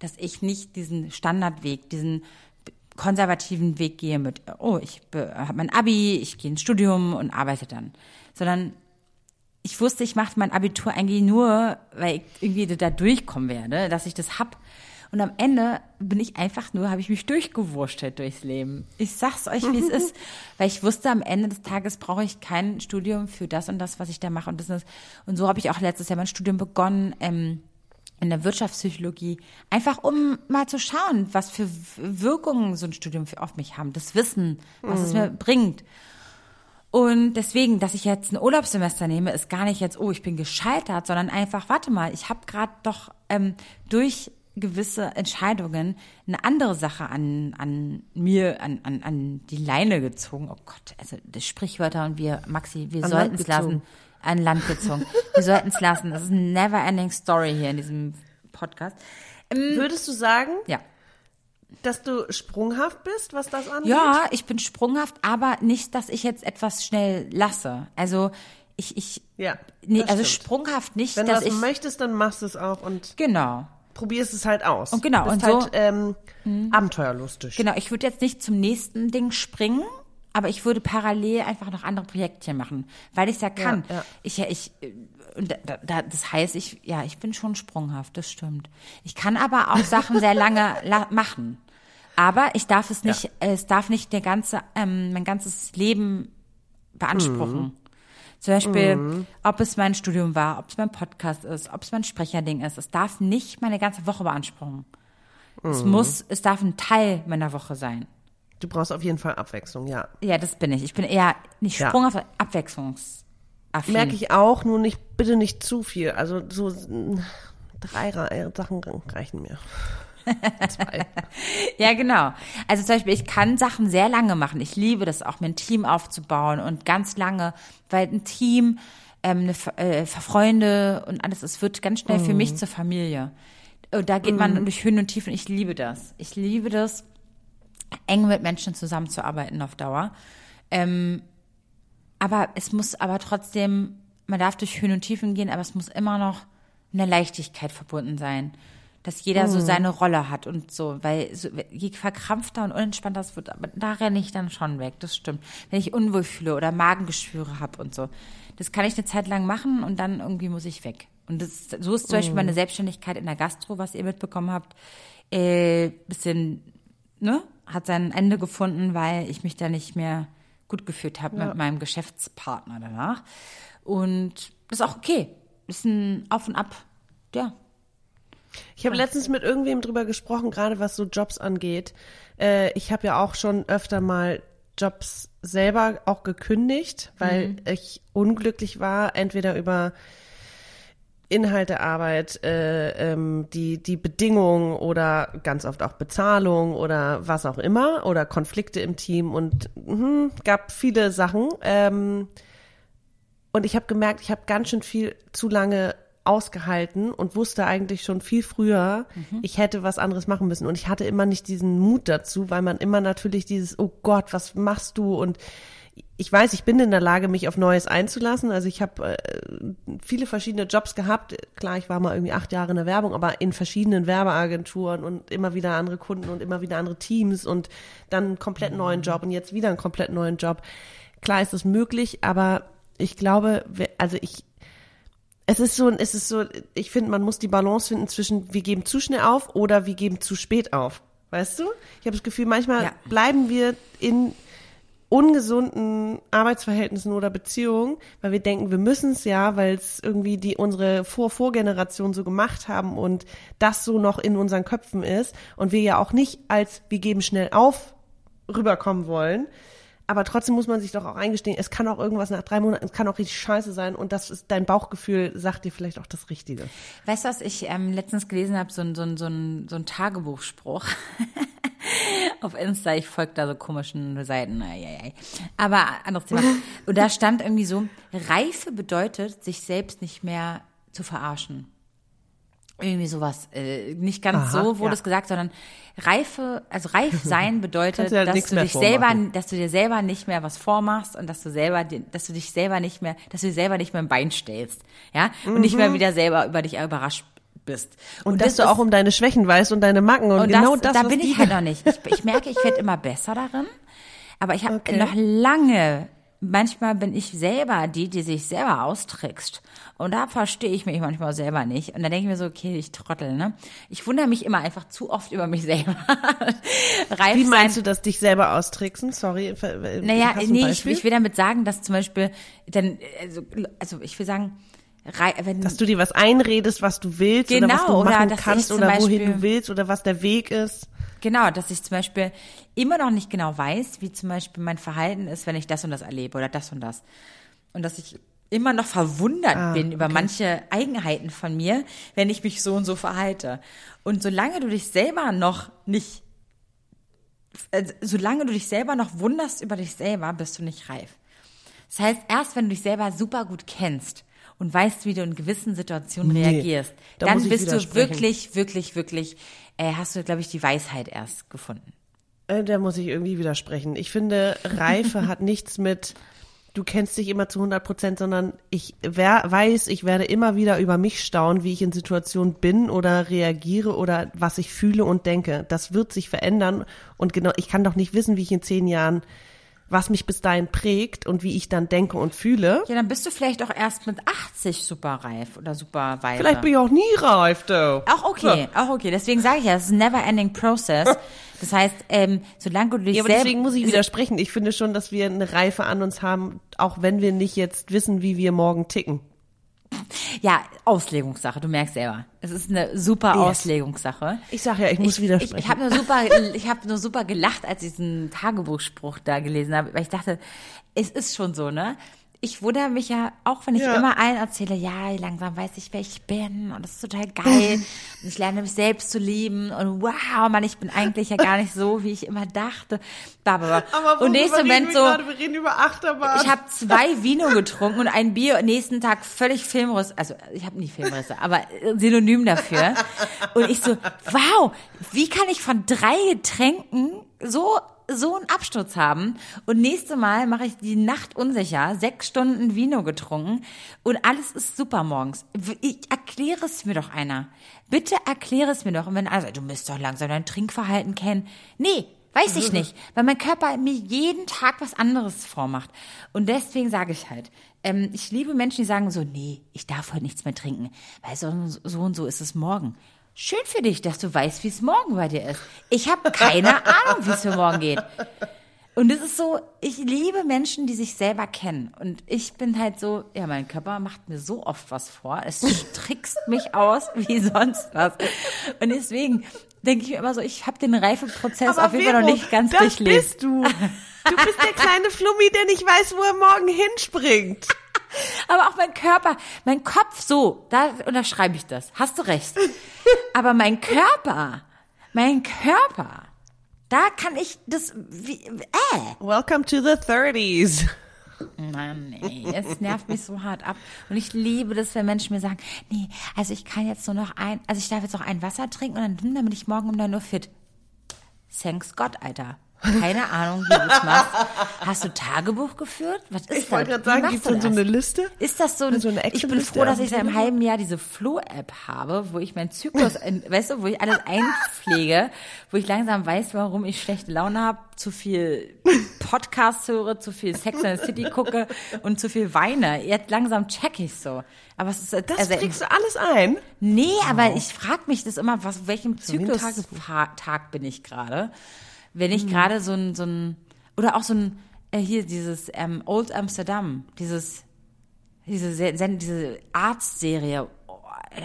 dass ich nicht diesen Standardweg, diesen konservativen Weg gehe mit, oh, ich habe mein Abi, ich gehe ins Studium und arbeite dann. Sondern ich wusste, ich mache mein Abitur eigentlich nur, weil ich irgendwie da durchkommen werde, dass ich das hab. Und am Ende bin ich einfach nur, habe ich mich durchgewurschtelt durchs Leben. Ich sag's euch, wie es ist, weil ich wusste, am Ende des Tages brauche ich kein Studium für das und das, was ich da mache und das und so habe ich auch letztes Jahr mein Studium begonnen. Ähm, in der Wirtschaftspsychologie, einfach um mal zu schauen, was für Wirkungen so ein Studium auf mich haben, das Wissen, was mhm. es mir bringt. Und deswegen, dass ich jetzt ein Urlaubssemester nehme, ist gar nicht jetzt, oh, ich bin gescheitert, sondern einfach, warte mal, ich habe gerade doch ähm, durch gewisse Entscheidungen eine andere Sache an, an mir, an, an, an die Leine gezogen. Oh Gott, also Sprichwörter und wir, Maxi, wir sollten es lassen an Land gezogen. Wir sollten es lassen. Das ist eine never-ending Story hier in diesem Podcast. Ähm, Würdest du sagen? Ja. Dass du sprunghaft bist, was das angeht? Ja, ich bin sprunghaft, aber nicht, dass ich jetzt etwas schnell lasse. Also ich, ich, ja, nee, also stimmt. sprunghaft nicht, Wenn dass du das ich, möchtest, dann machst du es auch und genau probierst es halt aus. Und genau bist und halt, so ähm, mhm. abenteuerlustig. Genau, ich würde jetzt nicht zum nächsten Ding springen, aber ich würde parallel einfach noch andere Projektchen machen, weil ich es ja kann. Ja, ja. Ich ja ich und da, da, das heißt, ich ja, ich bin schon sprunghaft, das stimmt. Ich kann aber auch Sachen sehr lange machen. Aber ich darf es nicht, ja. es darf nicht der ganze, ähm, mein ganzes Leben beanspruchen. Mhm. Zum Beispiel, mhm. ob es mein Studium war, ob es mein Podcast ist, ob es mein Sprecherding ist. Es darf nicht meine ganze Woche beanspruchen. Mhm. Es muss, es darf ein Teil meiner Woche sein. Du brauchst auf jeden Fall Abwechslung, ja. Ja, das bin ich. Ich bin eher nicht sprunghaft, ja. abwechslungsaffin. Merke ich auch, nur nicht, bitte nicht zu viel. Also so drei Sachen reichen mir. Zwei. ja, genau. Also zum Beispiel, ich kann Sachen sehr lange machen. Ich liebe das auch, mir ein Team aufzubauen und ganz lange, weil ein Team, ähm, eine, äh, Freunde und alles, es wird ganz schnell mm. für mich mhm. zur Familie. Und da geht mm. man mhm. durch Höhen und Tiefen. Ich liebe das. Ich liebe das eng mit Menschen zusammenzuarbeiten auf Dauer. Ähm, aber es muss aber trotzdem, man darf durch Höhen und Tiefen gehen, aber es muss immer noch eine Leichtigkeit verbunden sein. Dass jeder mhm. so seine Rolle hat und so, weil so, je verkrampfter und unentspannter es wird, aber da renne ich dann schon weg, das stimmt. Wenn ich unwohl fühle oder Magengeschwüre habe und so. Das kann ich eine Zeit lang machen und dann irgendwie muss ich weg. Und das, so ist zum Beispiel meine mhm. Selbstständigkeit in der Gastro, was ihr mitbekommen habt, äh, bisschen, ne, hat sein Ende gefunden, weil ich mich da nicht mehr gut gefühlt habe ja. mit meinem Geschäftspartner danach. Und das ist auch okay. Das ist ein Auf und Ab. Ja. Ich habe letztens mit irgendwem drüber gesprochen, gerade was so Jobs angeht. Äh, ich habe ja auch schon öfter mal Jobs selber auch gekündigt, weil mhm. ich unglücklich war, entweder über Inhaltearbeit, äh, ähm, die, die Bedingungen oder ganz oft auch Bezahlung oder was auch immer oder Konflikte im Team und mh, gab viele Sachen. Ähm, und ich habe gemerkt, ich habe ganz schön viel zu lange ausgehalten und wusste eigentlich schon viel früher, mhm. ich hätte was anderes machen müssen. Und ich hatte immer nicht diesen Mut dazu, weil man immer natürlich dieses, oh Gott, was machst du? Und ich weiß, ich bin in der Lage, mich auf Neues einzulassen. Also ich habe äh, viele verschiedene Jobs gehabt. Klar, ich war mal irgendwie acht Jahre in der Werbung, aber in verschiedenen Werbeagenturen und immer wieder andere Kunden und immer wieder andere Teams und dann einen komplett neuen Job und jetzt wieder einen komplett neuen Job. Klar ist es möglich, aber ich glaube, also ich, es ist so, es ist so, ich finde, man muss die Balance finden zwischen, wir geben zu schnell auf oder wir geben zu spät auf. Weißt du? Ich habe das Gefühl, manchmal ja. bleiben wir in ungesunden Arbeitsverhältnissen oder Beziehungen, weil wir denken, wir müssen es ja, weil es irgendwie die unsere Vor-Vorgeneration so gemacht haben und das so noch in unseren Köpfen ist und wir ja auch nicht als wir geben schnell auf rüberkommen wollen. Aber trotzdem muss man sich doch auch eingestehen, es kann auch irgendwas nach drei Monaten, es kann auch richtig scheiße sein und das ist dein Bauchgefühl, sagt dir vielleicht auch das Richtige. Weißt du, was ich ähm, letztens gelesen habe, so ein, so so so ein Tagebuchspruch. auf Insta, ich folge da so komischen Seiten. Aber anderes Thema. Und da stand irgendwie so, Reife bedeutet, sich selbst nicht mehr zu verarschen. Irgendwie sowas. Äh, nicht ganz Aha, so wurde ja. es gesagt, sondern Reife, also reif sein bedeutet, halt dass du dich selber, dass du dir selber nicht mehr was vormachst und dass du selber, dass du dich selber nicht mehr, dass du dir selber nicht mehr im Bein stellst. Ja? Und mhm. nicht mehr mhm. wieder selber über dich überrascht bist. Und, und dass du auch um deine Schwächen weißt und deine Macken und, und genau das, das Da bin ich halt noch nicht. Ich, ich merke, ich werde immer besser darin. Aber ich habe okay. noch lange, manchmal bin ich selber die, die sich selber austrickst. Und da verstehe ich mich manchmal selber nicht. Und dann denke ich mir so, okay, ich trottel, ne? Ich wundere mich immer einfach zu oft über mich selber. Wie meinst du das, dich selber austricksen? Sorry. Naja, nee, ich, ich will damit sagen, dass zum Beispiel, dann, also, also ich will sagen, wenn, dass du dir was einredest, was du willst genau, oder was du machen oder kannst oder Beispiel, wohin du willst oder was der Weg ist. Genau, dass ich zum Beispiel immer noch nicht genau weiß, wie zum Beispiel mein Verhalten ist, wenn ich das und das erlebe oder das und das. Und dass ich immer noch verwundert ah, bin über okay. manche Eigenheiten von mir, wenn ich mich so und so verhalte. Und solange du dich selber noch nicht, äh, solange du dich selber noch wunderst über dich selber, bist du nicht reif. Das heißt, erst wenn du dich selber super gut kennst und weißt, wie du in gewissen Situationen nee, reagierst, da dann bist du wirklich, wirklich, wirklich, äh, hast du, glaube ich, die Weisheit erst gefunden. Äh, da muss ich irgendwie widersprechen. Ich finde, Reife hat nichts mit du kennst dich immer zu 100 Prozent, sondern ich wer, weiß, ich werde immer wieder über mich staunen, wie ich in Situationen bin oder reagiere oder was ich fühle und denke. Das wird sich verändern und genau, ich kann doch nicht wissen, wie ich in zehn Jahren was mich bis dahin prägt und wie ich dann denke und fühle. Ja, dann bist du vielleicht auch erst mit 80 super reif oder super weise. Vielleicht bin ich auch nie reif, du. Auch okay, ja. auch okay. Deswegen sage ich ja, es ist ein never ending process. Das heißt, ähm, solange du dich Ja, aber deswegen muss ich widersprechen. Ich finde schon, dass wir eine Reife an uns haben, auch wenn wir nicht jetzt wissen, wie wir morgen ticken. Ja, Auslegungssache, du merkst selber. Es ist eine super yes. Auslegungssache. Ich sag ja, ich muss ich, widersprechen. Ich, ich habe nur super, ich habe nur super gelacht, als ich diesen Tagebuchspruch da gelesen habe, weil ich dachte, es ist schon so, ne? Ich wundere mich ja, auch wenn ich ja. immer allen erzähle, ja, langsam weiß ich, wer ich bin und das ist total geil und ich lerne mich selbst zu lieben und wow, Mann, ich bin eigentlich ja gar nicht so, wie ich immer dachte. Aber und nächsten Moment so, gerade? wir reden über Achterbahn. Ich habe zwei Vino getrunken und ein Bier und nächsten Tag völlig Filmriss, also ich habe nie Filmrisse, aber Synonym dafür. Und ich so, wow, wie kann ich von drei Getränken so so einen Absturz haben und nächste Mal mache ich die Nacht unsicher, sechs Stunden Vino getrunken und alles ist super morgens. Ich erkläre es mir doch einer. Bitte erkläre es mir doch. Und wenn also du müsst doch langsam dein Trinkverhalten kennen. Nee, weiß ich nicht, weil mein Körper mir jeden Tag was anderes vormacht. Und deswegen sage ich halt, ähm, ich liebe Menschen, die sagen so, nee, ich darf heute nichts mehr trinken, weil so, so und so ist es morgen. Schön für dich, dass du weißt, wie es morgen bei dir ist. Ich habe keine Ahnung, wie es für morgen geht. Und es ist so, ich liebe Menschen, die sich selber kennen. Und ich bin halt so, ja, mein Körper macht mir so oft was vor. Es trickst mich aus wie sonst was. Und deswegen denke ich mir immer so, ich habe den Reifeprozess auf jeden Fall noch nicht ganz das durchlebt. bist du. Du bist der kleine Flummi, der nicht weiß, wo er morgen hinspringt. Aber auch mein Körper, mein Kopf so, da unterschreibe ich das. Hast du recht. Aber mein Körper, mein Körper, da kann ich das, wie, äh. Welcome to the 30s. Mann, nee, es nervt mich so hart ab. Und ich liebe das, wenn Menschen mir sagen, nee, also ich kann jetzt nur noch ein, also ich darf jetzt noch ein Wasser trinken und dann, dann bin ich morgen um 9 Uhr fit. Thanks Gott, Alter. Keine Ahnung, wie du das machst. Hast du Tagebuch geführt? Was ist ich wollte gerade sagen, gibt es so eine Liste? Ist das so ein, also ich bin froh, dass ich seit einem halben Jahr diese Flow-App habe, wo ich meinen Zyklus, in, weißt du, wo ich alles einpflege, wo ich langsam weiß, warum ich schlechte Laune habe, zu viel Podcast höre, zu viel Sex in the City gucke und zu viel weine. Jetzt langsam check ich so. Aber es ist, das also, kriegst du alles ein? Nee, wow. aber ich frage mich das immer, was, welchem Zyklus-Tag bin ich gerade? Wenn ich mhm. gerade so ein, so ein, oder auch so ein, äh, hier dieses ähm, Old Amsterdam, dieses, diese, diese Arztserie, oh,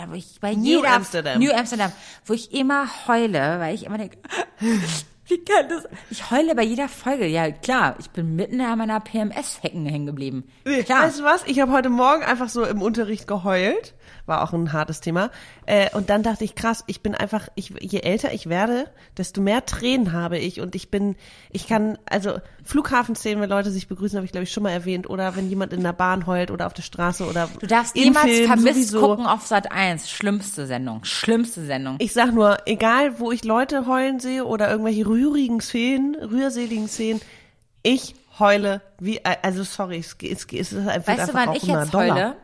wo ich bei New jeder, Amsterdam. New Amsterdam, wo ich immer heule, weil ich immer denke, wie kann das? Ich heule bei jeder Folge. Ja, klar, ich bin mitten in meiner PMS-Hecken hängen geblieben. Klar. Weißt du was? Ich habe heute Morgen einfach so im Unterricht geheult war auch ein hartes Thema. Äh, und dann dachte ich, krass, ich bin einfach, ich, je älter ich werde, desto mehr Tränen habe ich und ich bin, ich kann, also Flughafenszenen, wenn Leute sich begrüßen, habe ich glaube ich schon mal erwähnt, oder wenn jemand in der Bahn heult oder auf der Straße oder Du darfst niemals Film, vermisst sowieso. gucken auf Sat 1. Schlimmste Sendung, schlimmste Sendung. Ich sag nur, egal wo ich Leute heulen sehe oder irgendwelche rührigen Szenen, rührseligen Szenen, ich heule wie, also sorry, es, es, es ist einfach Weißt du, wann ich jetzt Dollar. heule?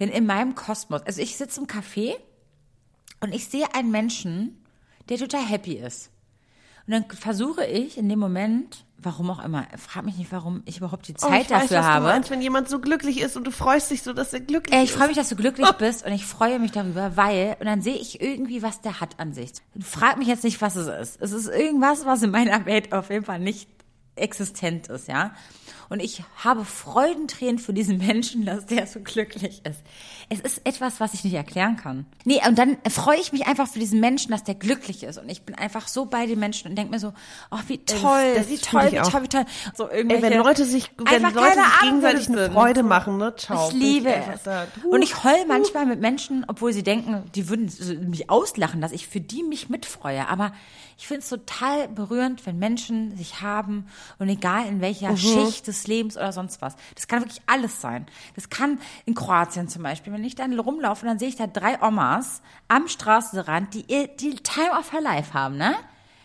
Wenn in meinem Kosmos, also ich sitze im Café und ich sehe einen Menschen, der total happy ist. Und dann versuche ich in dem Moment, warum auch immer, frag mich nicht, warum ich überhaupt die oh, Zeit oh, ich dafür weiß, was habe. Du meinst, wenn jemand so glücklich ist und du freust dich so, dass er glücklich äh, ich ist. Ich freue mich, dass du glücklich oh. bist und ich freue mich darüber, weil, und dann sehe ich irgendwie, was der hat an sich. Frag mich jetzt nicht, was es ist. Es ist irgendwas, was in meiner Welt auf jeden Fall nicht existent ist, ja. Und ich habe Freudentränen für diesen Menschen, dass der so glücklich ist. Es ist etwas, was ich nicht erklären kann. Nee, und dann freue ich mich einfach für diesen Menschen, dass der glücklich ist. Und ich bin einfach so bei den Menschen und denke mir so, oh, wie toll, das, das wie toll, wie toll, wie toll. So Ey, wenn Leute sich, wenn Leute sich gegenseitig eine Freude machen, ne, ciao. Ich liebe es. Uh, und ich heul manchmal mit Menschen, obwohl sie denken, die würden mich auslachen, dass ich für die mich mitfreue. Aber ich finde es total berührend, wenn Menschen sich haben und egal in welcher mhm. Schicht des Lebens oder sonst was. Das kann wirklich alles sein. Das kann in Kroatien zum Beispiel, wenn ich dann rumlaufe, dann sehe ich da drei Omas am Straßenrand, die die Time of her Life haben, ne?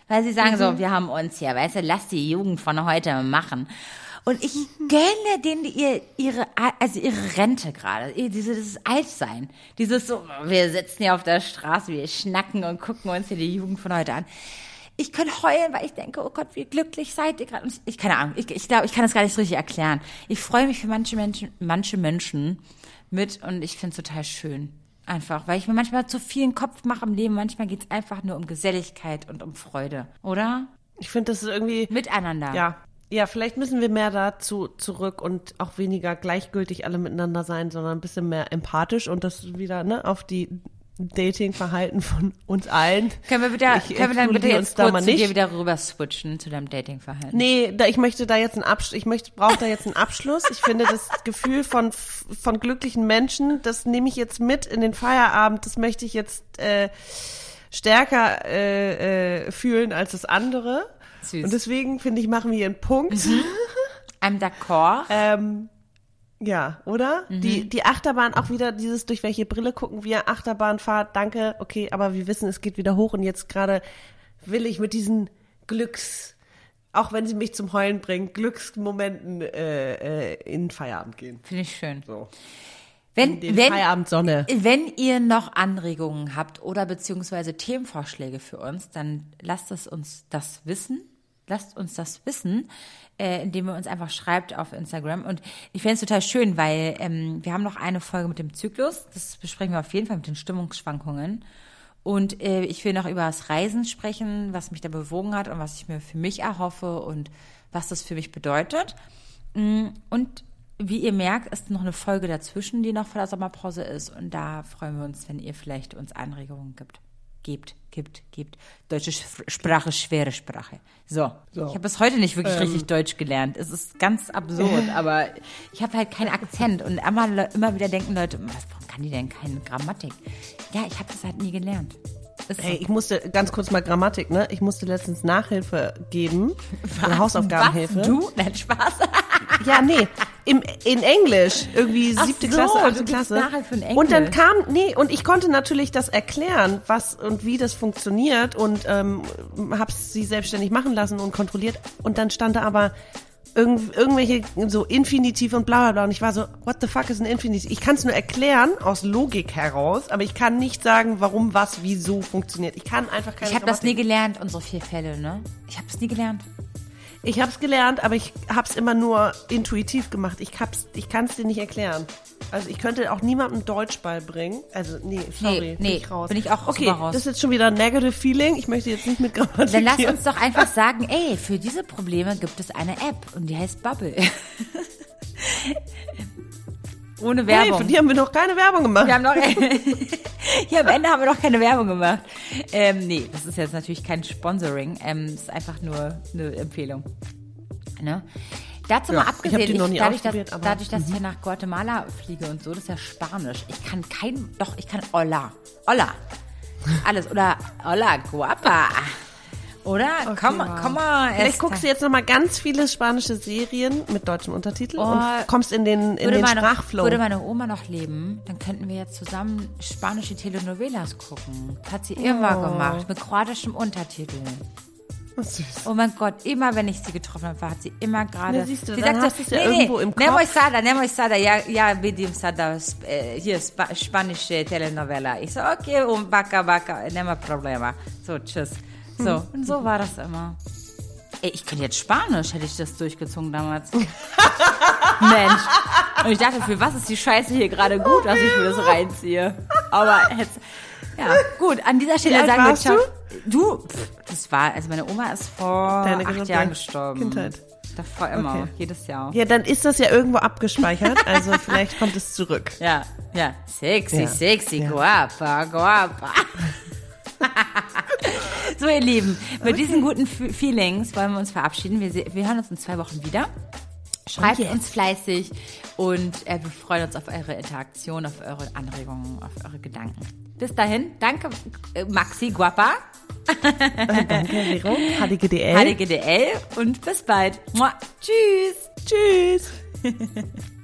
Weil sie sagen mhm. so, wir haben uns hier, weißt du, lass die Jugend von heute machen. Und ich gönne denen ihr, ihre, also ihre Rente gerade, dieses Altsein. Dieses so, wir sitzen hier auf der Straße, wir schnacken und gucken uns hier die Jugend von heute an ich könnte heulen, weil ich denke, oh Gott, wie glücklich seid ihr gerade. Ich, ich keine Ahnung, ich, ich glaube, ich kann das gar nicht so richtig erklären. Ich freue mich für manche Menschen, manche Menschen mit und ich finde es total schön. Einfach, weil ich mir manchmal zu viel Kopf mache im Leben. Manchmal geht es einfach nur um Geselligkeit und um Freude, oder? Ich finde, das ist irgendwie. Miteinander. Ja. Ja, vielleicht müssen wir mehr dazu zurück und auch weniger gleichgültig alle miteinander sein, sondern ein bisschen mehr empathisch und das wieder, ne, auf die Datingverhalten von uns allen. Können wir, wieder, ich, können wir dann bitte jetzt kurz zu dir wieder rüber switchen zu deinem Datingverhalten? Nee, da, ich möchte da jetzt einen Abschluss, ich möchte, brauche da jetzt einen Abschluss. Ich finde das Gefühl von, von glücklichen Menschen, das nehme ich jetzt mit in den Feierabend, das möchte ich jetzt äh, stärker äh, äh, fühlen als das andere. Süß. Und deswegen, finde ich, machen wir einen Punkt. Mhm. I'm d'accord. ähm, ja, oder? Mhm. Die, die Achterbahn auch wieder dieses, durch welche Brille gucken wir, Achterbahnfahrt, danke, okay, aber wir wissen, es geht wieder hoch und jetzt gerade will ich mit diesen Glücks, auch wenn sie mich zum Heulen bringt, Glücksmomenten äh, äh, in Feierabend gehen. Finde ich schön. So. Wenn, wenn, Feierabendsonne. wenn ihr noch Anregungen habt oder beziehungsweise Themenvorschläge für uns, dann lasst es uns das wissen. Lasst uns das wissen äh, indem ihr uns einfach schreibt auf Instagram. Und ich fände es total schön, weil ähm, wir haben noch eine Folge mit dem Zyklus. Das besprechen wir auf jeden Fall mit den Stimmungsschwankungen. Und äh, ich will noch über das Reisen sprechen, was mich da bewogen hat und was ich mir für mich erhoffe und was das für mich bedeutet. Mm, und wie ihr merkt, ist noch eine Folge dazwischen, die noch vor der Sommerpause ist. Und da freuen wir uns, wenn ihr vielleicht uns Anregungen gibt gibt, gibt, gibt. Deutsche Sprache, schwere Sprache. So, so. ich habe bis heute nicht wirklich ähm. richtig Deutsch gelernt. Es ist ganz absurd, aber ich habe halt keinen Akzent und immer, immer wieder denken Leute, was, warum kann die denn keine Grammatik? Ja, ich habe das halt nie gelernt. Ist Ey, ich musste ganz kurz mal Grammatik, ne? Ich musste letztens Nachhilfe geben, was? Hausaufgabenhilfe. Was? Du? Nein, Spaß. ja, nee, im, in Englisch, irgendwie siebte so, Klasse, achte Klasse. Nachhilfe in Englisch. Und dann kam, nee, und ich konnte natürlich das erklären, was und wie das funktioniert und ähm, hab's sie selbstständig machen lassen und kontrolliert. Und dann stand da aber irgend, irgendwelche so Infinitiv und bla bla bla. Und ich war so, what the fuck ist ein Infinitiv? Ich kann es nur erklären aus Logik heraus, aber ich kann nicht sagen, warum, was, wieso funktioniert. Ich kann einfach keine Ich habe das nie gelernt, unsere vier Fälle, ne? Ich habe es nie gelernt. Ich habe es gelernt, aber ich habe es immer nur intuitiv gemacht. Ich, hab's, ich kann es dir nicht erklären. Also ich könnte auch niemandem Deutsch beibringen. Also nee, sorry, nee, nee, bin ich raus. Bin ich auch okay, raus. das ist jetzt schon wieder ein negative Feeling. Ich möchte jetzt nicht mit Grammatik. Dann lass uns doch einfach sagen, ey, für diese Probleme gibt es eine App und die heißt Bubble. Ohne Werbung. Hey, für die haben wir noch keine Werbung gemacht. Wir haben noch, hier am Ende haben wir noch keine Werbung gemacht. Ähm, nee, das ist jetzt natürlich kein Sponsoring. Ähm, das ist einfach nur eine Empfehlung. Ne? Dazu ja, mal abgesehen, ich ich, dadurch, dass, dadurch, dass ich hier nach Guatemala fliege und so, das ist ja Spanisch. Ich kann kein, doch, ich kann Hola. Hola. Alles. Oder Hola, guapa. Oder? Okay, komm, wow. komm mal. Vielleicht guckst du jetzt noch mal ganz viele spanische Serien mit deutschem Untertitel oh, und kommst in den, in den Sprachflow. Würde meine Oma noch leben, dann könnten wir jetzt zusammen spanische Telenovelas gucken. Das hat sie oh. immer gemacht, mit kroatischem Untertitel. Oh. Oh mein Gott, immer wenn ich sie getroffen habe, hat sie immer gerade. Ja, siehst du, sie dann sagt hast so, ja nee, irgendwo im Kopf. Nemo Sada, Nemo Sada, ja, ja, vidim Sada, äh, hier, spa spanische Telenovela. Ich so, okay, um baka baka, nema problema. So, tschüss. So, und so war das immer. Ey, ich könnte jetzt Spanisch, hätte ich das durchgezogen damals. Mensch. Und ich dachte, für was ist die Scheiße hier gerade gut, dass ich mir das reinziehe? Aber jetzt, ja, gut, an dieser Stelle sagen wir ciao. Du, pff, das war, also meine Oma ist vor Deine acht Jahren gestorben. Kindheit. Davor immer, okay. jedes Jahr. Ja, dann ist das ja irgendwo abgespeichert, also vielleicht kommt es zurück. Ja, ja. Sexy, ja. sexy, ja. guapa, guapa. so, ihr Lieben, mit okay. diesen guten Feelings wollen wir uns verabschieden. Wir, wir hören uns in zwei Wochen wieder. Schreibt yes. uns fleißig und äh, wir freuen uns auf eure Interaktion, auf eure Anregungen, auf eure Gedanken. Bis dahin, danke äh, Maxi Guapa. danke Vero, HDGDL. HDGDL und bis bald. Mua. Tschüss. Tschüss.